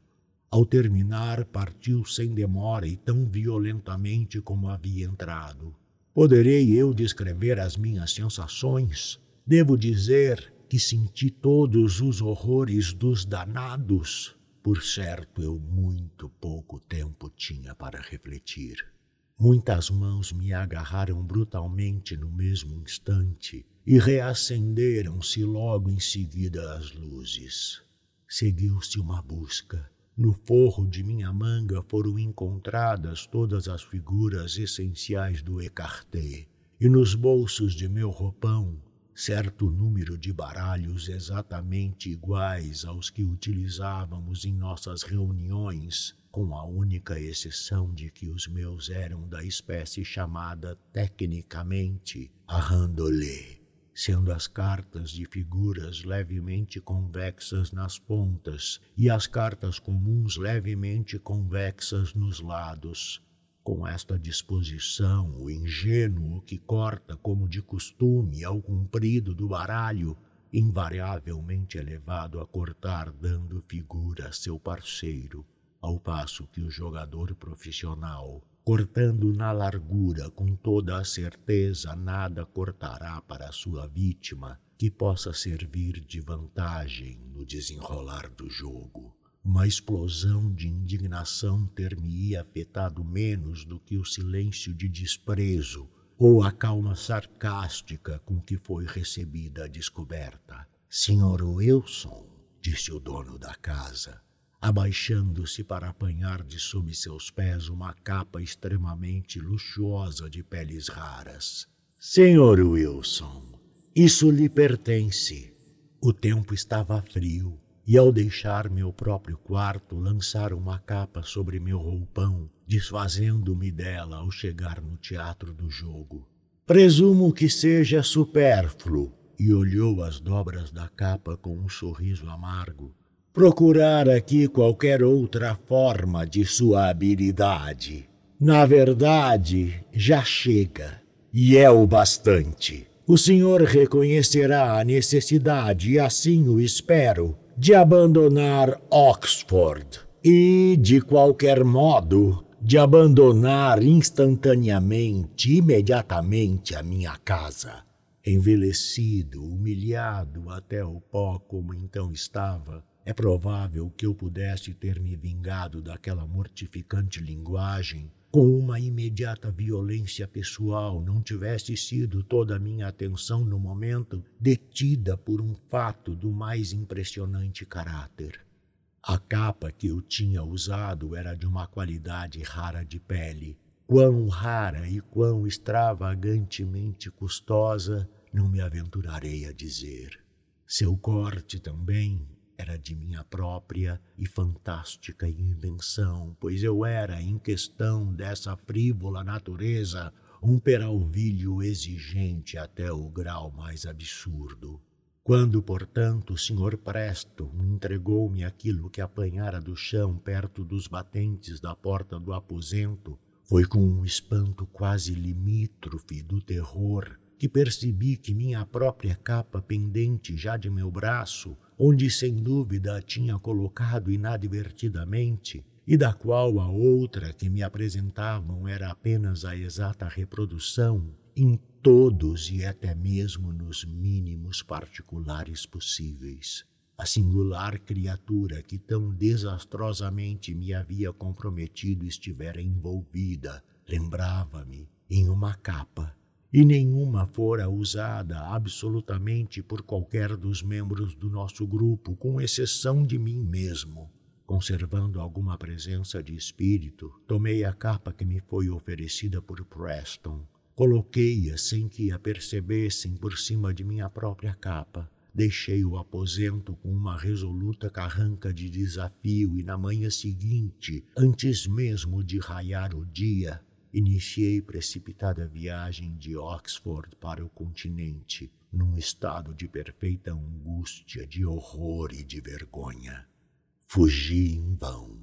Ao terminar, partiu sem demora e tão violentamente como havia entrado. Poderei eu descrever as minhas sensações? Devo dizer que senti todos os horrores dos danados. Por certo, eu muito pouco tempo tinha para refletir. Muitas mãos me agarraram brutalmente no mesmo instante e reacenderam-se logo em seguida as luzes. Seguiu-se uma busca no forro de minha manga foram encontradas todas as figuras essenciais do Ecarté, e nos bolsos de meu roupão, certo número de baralhos exatamente iguais aos que utilizávamos em nossas reuniões, com a única exceção de que os meus eram da espécie chamada tecnicamente a randolé sendo as cartas de figuras levemente convexas nas pontas e as cartas comuns levemente convexas nos lados. Com esta disposição, o ingênuo que corta como de costume ao comprido do baralho, invariavelmente é levado a cortar dando figura a seu parceiro, ao passo que o jogador profissional cortando na largura com toda a certeza, nada cortará para sua vítima que possa servir de vantagem no desenrolar do jogo. Uma explosão de indignação ter-me-ia afetado menos do que o silêncio de desprezo ou a calma sarcástica com que foi recebida a descoberta. Senhor Wilson, disse o dono da casa, abaixando-se para apanhar de sob seus pés uma capa extremamente luxuosa de peles raras. Senhor Wilson, isso lhe pertence. O tempo estava frio e, ao deixar meu próprio quarto, lançar uma capa sobre meu roupão, desfazendo-me dela ao chegar no teatro do jogo. Presumo que seja supérfluo. E olhou as dobras da capa com um sorriso amargo procurar aqui qualquer outra forma de sua habilidade. Na verdade, já chega, e é o bastante. O senhor reconhecerá a necessidade, e assim o espero, de abandonar Oxford e, de qualquer modo, de abandonar instantaneamente, imediatamente a minha casa. Envelhecido, humilhado até o pó como então estava, é provável que eu pudesse ter me vingado daquela mortificante linguagem com uma imediata violência pessoal, não tivesse sido toda a minha atenção no momento detida por um fato do mais impressionante caráter. A capa que eu tinha usado era de uma qualidade rara de pele. Quão rara e quão extravagantemente custosa, não me aventurarei a dizer. Seu corte também era de minha própria e fantástica invenção, pois eu era, em questão dessa frívola natureza, um peralvilho exigente até o grau mais absurdo. Quando, portanto, o Sr. Presto entregou-me aquilo que apanhara do chão perto dos batentes da porta do aposento, foi com um espanto quase limítrofe do terror que percebi que minha própria capa pendente já de meu braço, onde sem dúvida a tinha colocado inadvertidamente, e da qual a outra que me apresentavam era apenas a exata reprodução, em todos e até mesmo nos mínimos particulares possíveis. A singular criatura que tão desastrosamente me havia comprometido estivera envolvida, lembrava-me, em uma capa, e nenhuma fora usada absolutamente por qualquer dos membros do nosso grupo, com exceção de mim mesmo. Conservando alguma presença de espírito, tomei a capa que me foi oferecida por Preston. Coloquei-a sem que a percebessem por cima de minha própria capa. Deixei o aposento com uma resoluta carranca de desafio e na manhã seguinte, antes mesmo de raiar o dia, iniciei precipitada viagem de Oxford para o continente, num estado de perfeita angústia, de horror e de vergonha. Fugi em vão.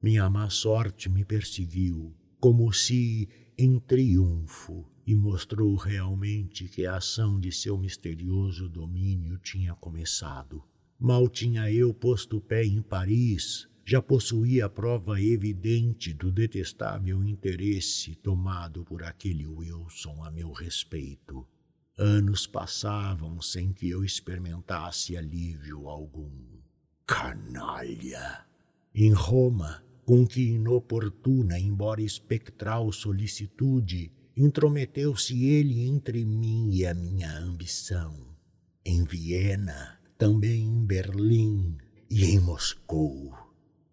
Minha má sorte me perseguiu, como se em triunfo, e mostrou realmente que a ação de seu misterioso domínio tinha começado. Mal tinha eu posto pé em Paris, já possuía prova evidente do detestável interesse tomado por aquele Wilson a meu respeito. Anos passavam sem que eu experimentasse alívio algum. Canalha! Em Roma, com que inoportuna, embora espectral solicitude, intrometeu-se ele entre mim e a minha ambição. Em Viena, também em Berlim e em Moscou,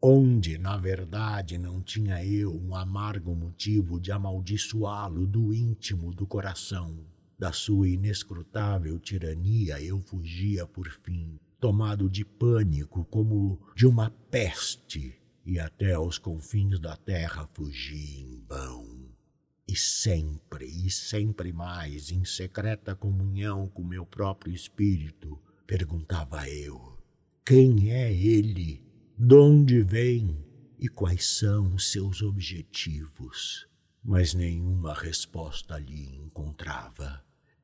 onde, na verdade, não tinha eu um amargo motivo de amaldiçoá-lo do íntimo do coração. Da sua inescrutável tirania eu fugia por fim tomado de pânico como de uma peste, e até aos confins da terra fugi em vão. E sempre, e sempre mais, em secreta comunhão com meu próprio espírito, perguntava eu: quem é ele? De onde vem? E quais são os seus objetivos? Mas nenhuma resposta lhe encontrava.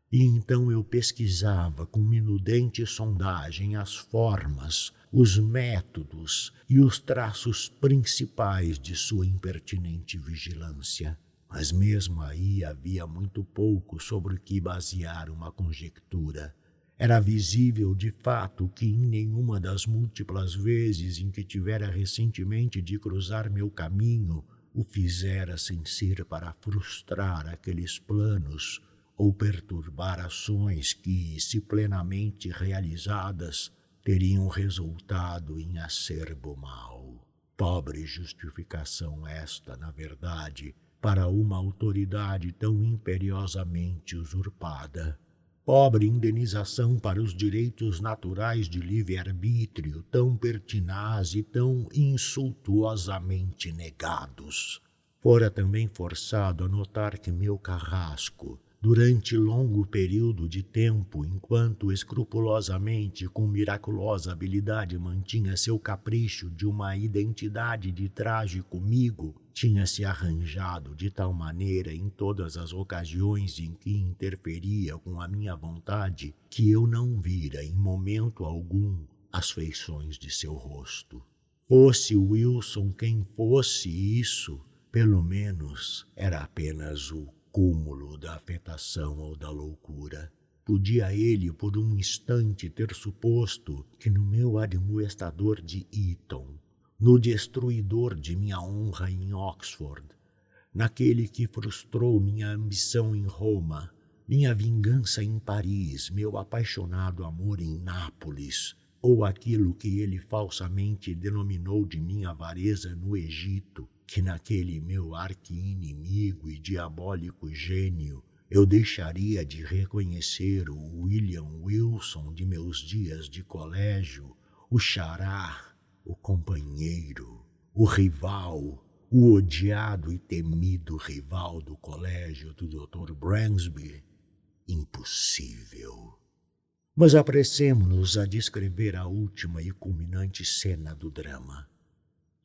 E então eu pesquisava com minudente sondagem as formas, os métodos e os traços principais de sua impertinente vigilância. Mas mesmo aí havia muito pouco sobre o que basear uma conjectura. Era visível de fato que em nenhuma das múltiplas vezes em que tivera recentemente de cruzar meu caminho o fizera sem ser para frustrar aqueles planos ou perturbar ações que, se plenamente realizadas, teriam resultado em acerbo mal. Pobre justificação esta, na verdade, para uma autoridade tão imperiosamente usurpada. Pobre indenização para os direitos naturais de livre-arbítrio tão pertinaz e tão insultuosamente negados. Fora também forçado a notar que meu carrasco, durante longo período de tempo, enquanto escrupulosamente, com miraculosa habilidade, mantinha seu capricho de uma identidade de traje comigo, tinha se arranjado de tal maneira em todas as ocasiões em que interferia com a minha vontade que eu não vira em momento algum as feições de seu rosto. Fosse Wilson quem fosse isso, pelo menos era apenas o cúmulo da afetação ou da loucura. Podia ele, por um instante, ter suposto que no meu admoestador de Eton, no destruidor de minha honra em Oxford, naquele que frustrou minha ambição em Roma, minha vingança em Paris, meu apaixonado amor em Nápoles, ou aquilo que ele falsamente denominou de minha avareza no Egito, que naquele meu arqui-inimigo e diabólico gênio eu deixaria de reconhecer o William Wilson de meus dias de colégio, o xará, o companheiro, o rival, o odiado e temido rival do colégio do Dr. Bransby? Impossível. Mas apressemos-nos a descrever a última e culminante cena do drama.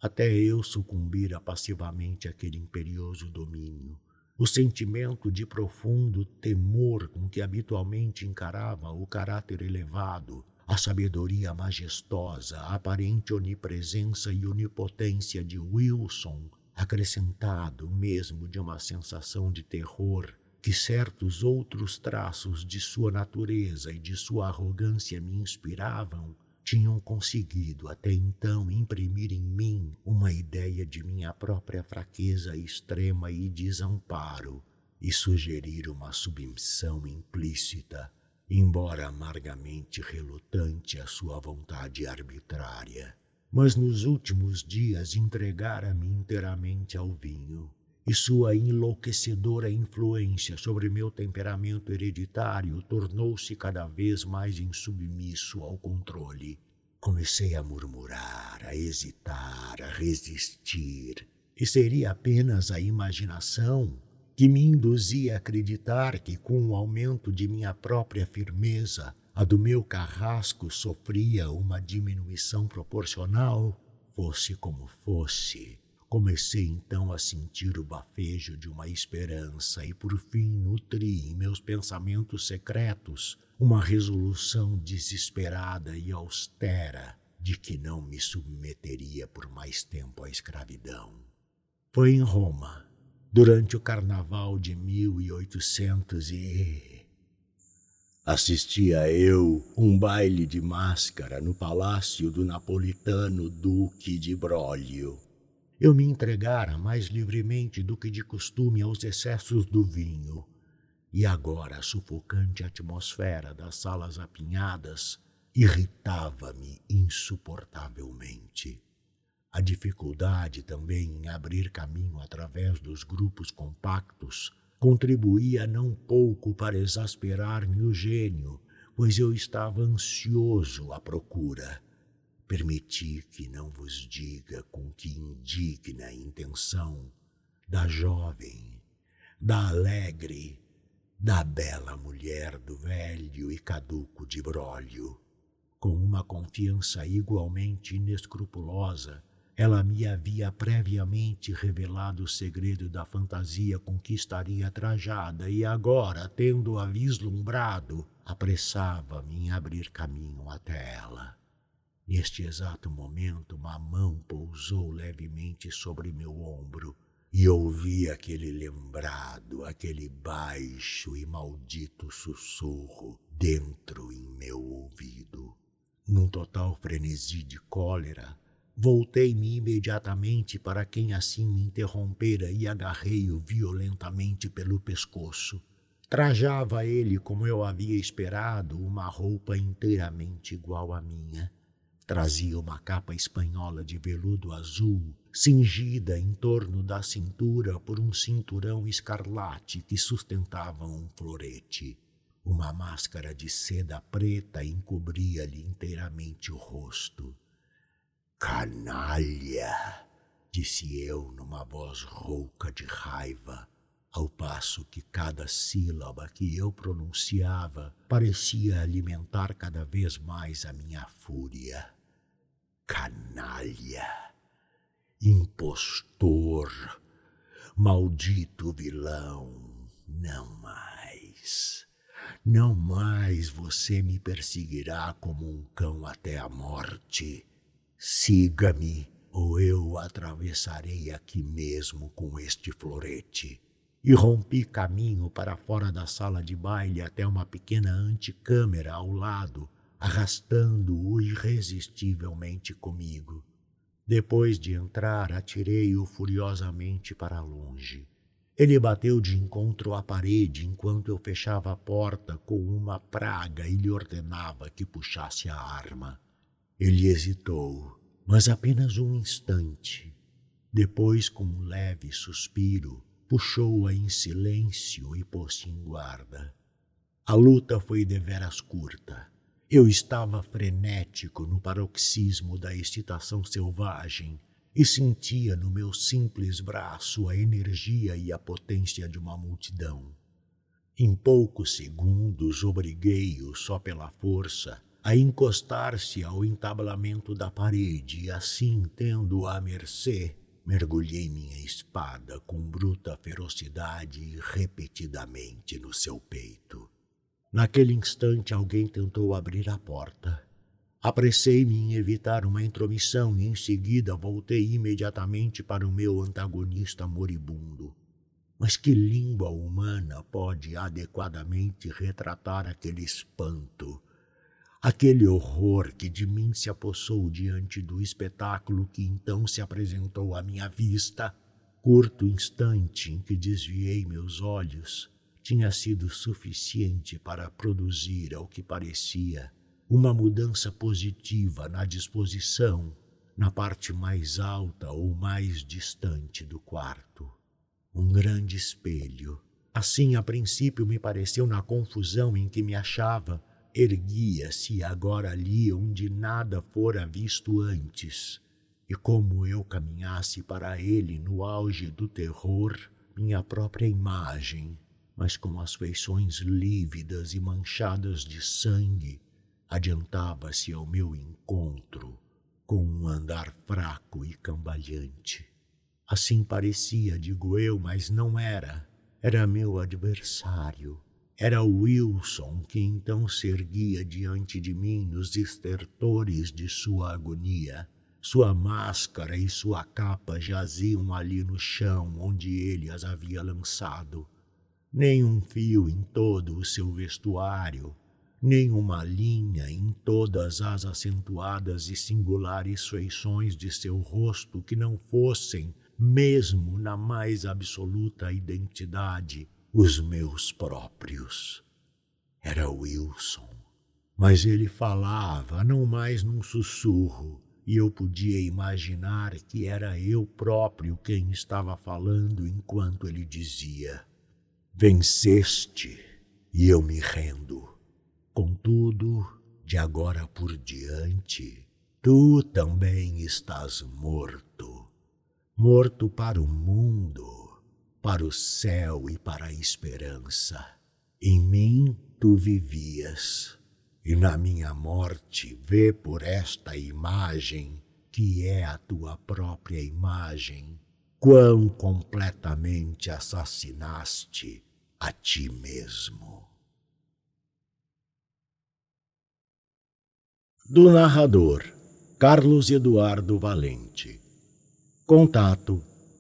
Até eu sucumbira passivamente àquele imperioso domínio, o sentimento de profundo temor com que habitualmente encarava o caráter elevado, a sabedoria majestosa, a aparente onipresença e onipotência de Wilson, acrescentado mesmo de uma sensação de terror que certos outros traços de sua natureza e de sua arrogância me inspiravam, tinham conseguido até então imprimir em mim uma ideia de minha própria fraqueza extrema e desamparo e sugerir uma submissão implícita embora amargamente relutante à sua vontade arbitrária. Mas nos últimos dias entregara-me inteiramente ao vinho, e sua enlouquecedora influência sobre meu temperamento hereditário tornou-se cada vez mais insubmisso ao controle. Comecei a murmurar, a hesitar, a resistir, e seria apenas a imaginação que me induzia a acreditar que, com o aumento de minha própria firmeza, a do meu carrasco sofria uma diminuição proporcional. Fosse como fosse, comecei então a sentir o bafejo de uma esperança e, por fim, nutri em meus pensamentos secretos uma resolução desesperada e austera de que não me submeteria por mais tempo à escravidão. Foi em Roma durante o carnaval de 1800 e assistia eu um baile de máscara no palácio do napolitano Duque de Broglio. Eu me entregara mais livremente do que de costume aos excessos do vinho, e agora a sufocante atmosfera das salas apinhadas irritava-me insuportavelmente. A dificuldade também em abrir caminho através dos grupos compactos contribuía não pouco para exasperar-me o gênio, pois eu estava ansioso à procura. Permiti que não vos diga com que indigna intenção da jovem, da alegre, da bela mulher do velho e caduco de brólio, com uma confiança igualmente inescrupulosa ela me havia previamente revelado o segredo da fantasia com que estaria trajada e agora, tendo-a vislumbrado, apressava-me em abrir caminho até ela. Neste exato momento, uma mão pousou levemente sobre meu ombro e ouvi aquele lembrado, aquele baixo e maldito sussurro dentro em meu ouvido. Num total frenesi de cólera, Voltei-me imediatamente para quem assim me interrompera e agarrei-o violentamente pelo pescoço. Trajava ele, como eu havia esperado, uma roupa inteiramente igual à minha. Trazia uma capa espanhola de veludo azul, cingida em torno da cintura por um cinturão escarlate que sustentava um florete. Uma máscara de seda preta encobria-lhe inteiramente o rosto. Canalha! disse eu numa voz rouca de raiva, ao passo que cada sílaba que eu pronunciava parecia alimentar cada vez mais a minha fúria. Canalha! Impostor! Maldito vilão! Não mais! Não mais você me perseguirá como um cão até a morte Siga-me, ou eu atravessarei aqui mesmo com este florete. E rompi caminho para fora da sala de baile até uma pequena anticâmara ao lado, arrastando-o irresistivelmente comigo. Depois de entrar, atirei-o furiosamente para longe. Ele bateu de encontro à parede enquanto eu fechava a porta com uma praga e lhe ordenava que puxasse a arma. Ele hesitou, mas apenas um instante. Depois, com um leve suspiro, puxou-a em silêncio e pôs-se em guarda. A luta foi deveras curta. Eu estava frenético no paroxismo da excitação selvagem, e sentia no meu simples braço a energia e a potência de uma multidão. Em poucos segundos obriguei-o, só pela força, a encostar-se ao entabelamento da parede assim, tendo-o à mercê, mergulhei minha espada com bruta ferocidade repetidamente no seu peito. Naquele instante alguém tentou abrir a porta. Apressei-me em evitar uma intromissão e em seguida voltei imediatamente para o meu antagonista moribundo. Mas que língua humana pode adequadamente retratar aquele espanto, aquele horror que de mim se apossou diante do espetáculo que então se apresentou à minha vista? Curto instante em que desviei meus olhos tinha sido suficiente para produzir, ao que parecia, uma mudança positiva na disposição, na parte mais alta ou mais distante do quarto. Um grande espelho. Assim, a princípio, me pareceu na confusão em que me achava, erguia-se agora ali onde nada fora visto antes. E como eu caminhasse para ele no auge do terror, minha própria imagem, mas com as feições lívidas e manchadas de sangue, adiantava-se ao meu encontro com um andar fraco e cambaleante. Assim parecia, digo eu, mas não era. Era meu adversário. Era Wilson que então se erguia diante de mim nos estertores de sua agonia. Sua máscara e sua capa jaziam ali no chão onde ele as havia lançado. Nem um fio em todo o seu vestuário nem uma linha em todas as acentuadas e singulares feições de seu rosto que não fossem, mesmo na mais absoluta identidade, os meus próprios. Era Wilson. Mas ele falava não mais num sussurro, e eu podia imaginar que era eu próprio quem estava falando enquanto ele dizia: Venceste, e eu me rendo. Contudo, de agora por diante, tu também estás morto. Morto para o mundo, para o céu e para a esperança. Em mim tu vivias, e na minha morte vê por esta imagem, que é a tua própria imagem, quão completamente assassinaste a ti mesmo. Do narrador Carlos Eduardo Valente. Contato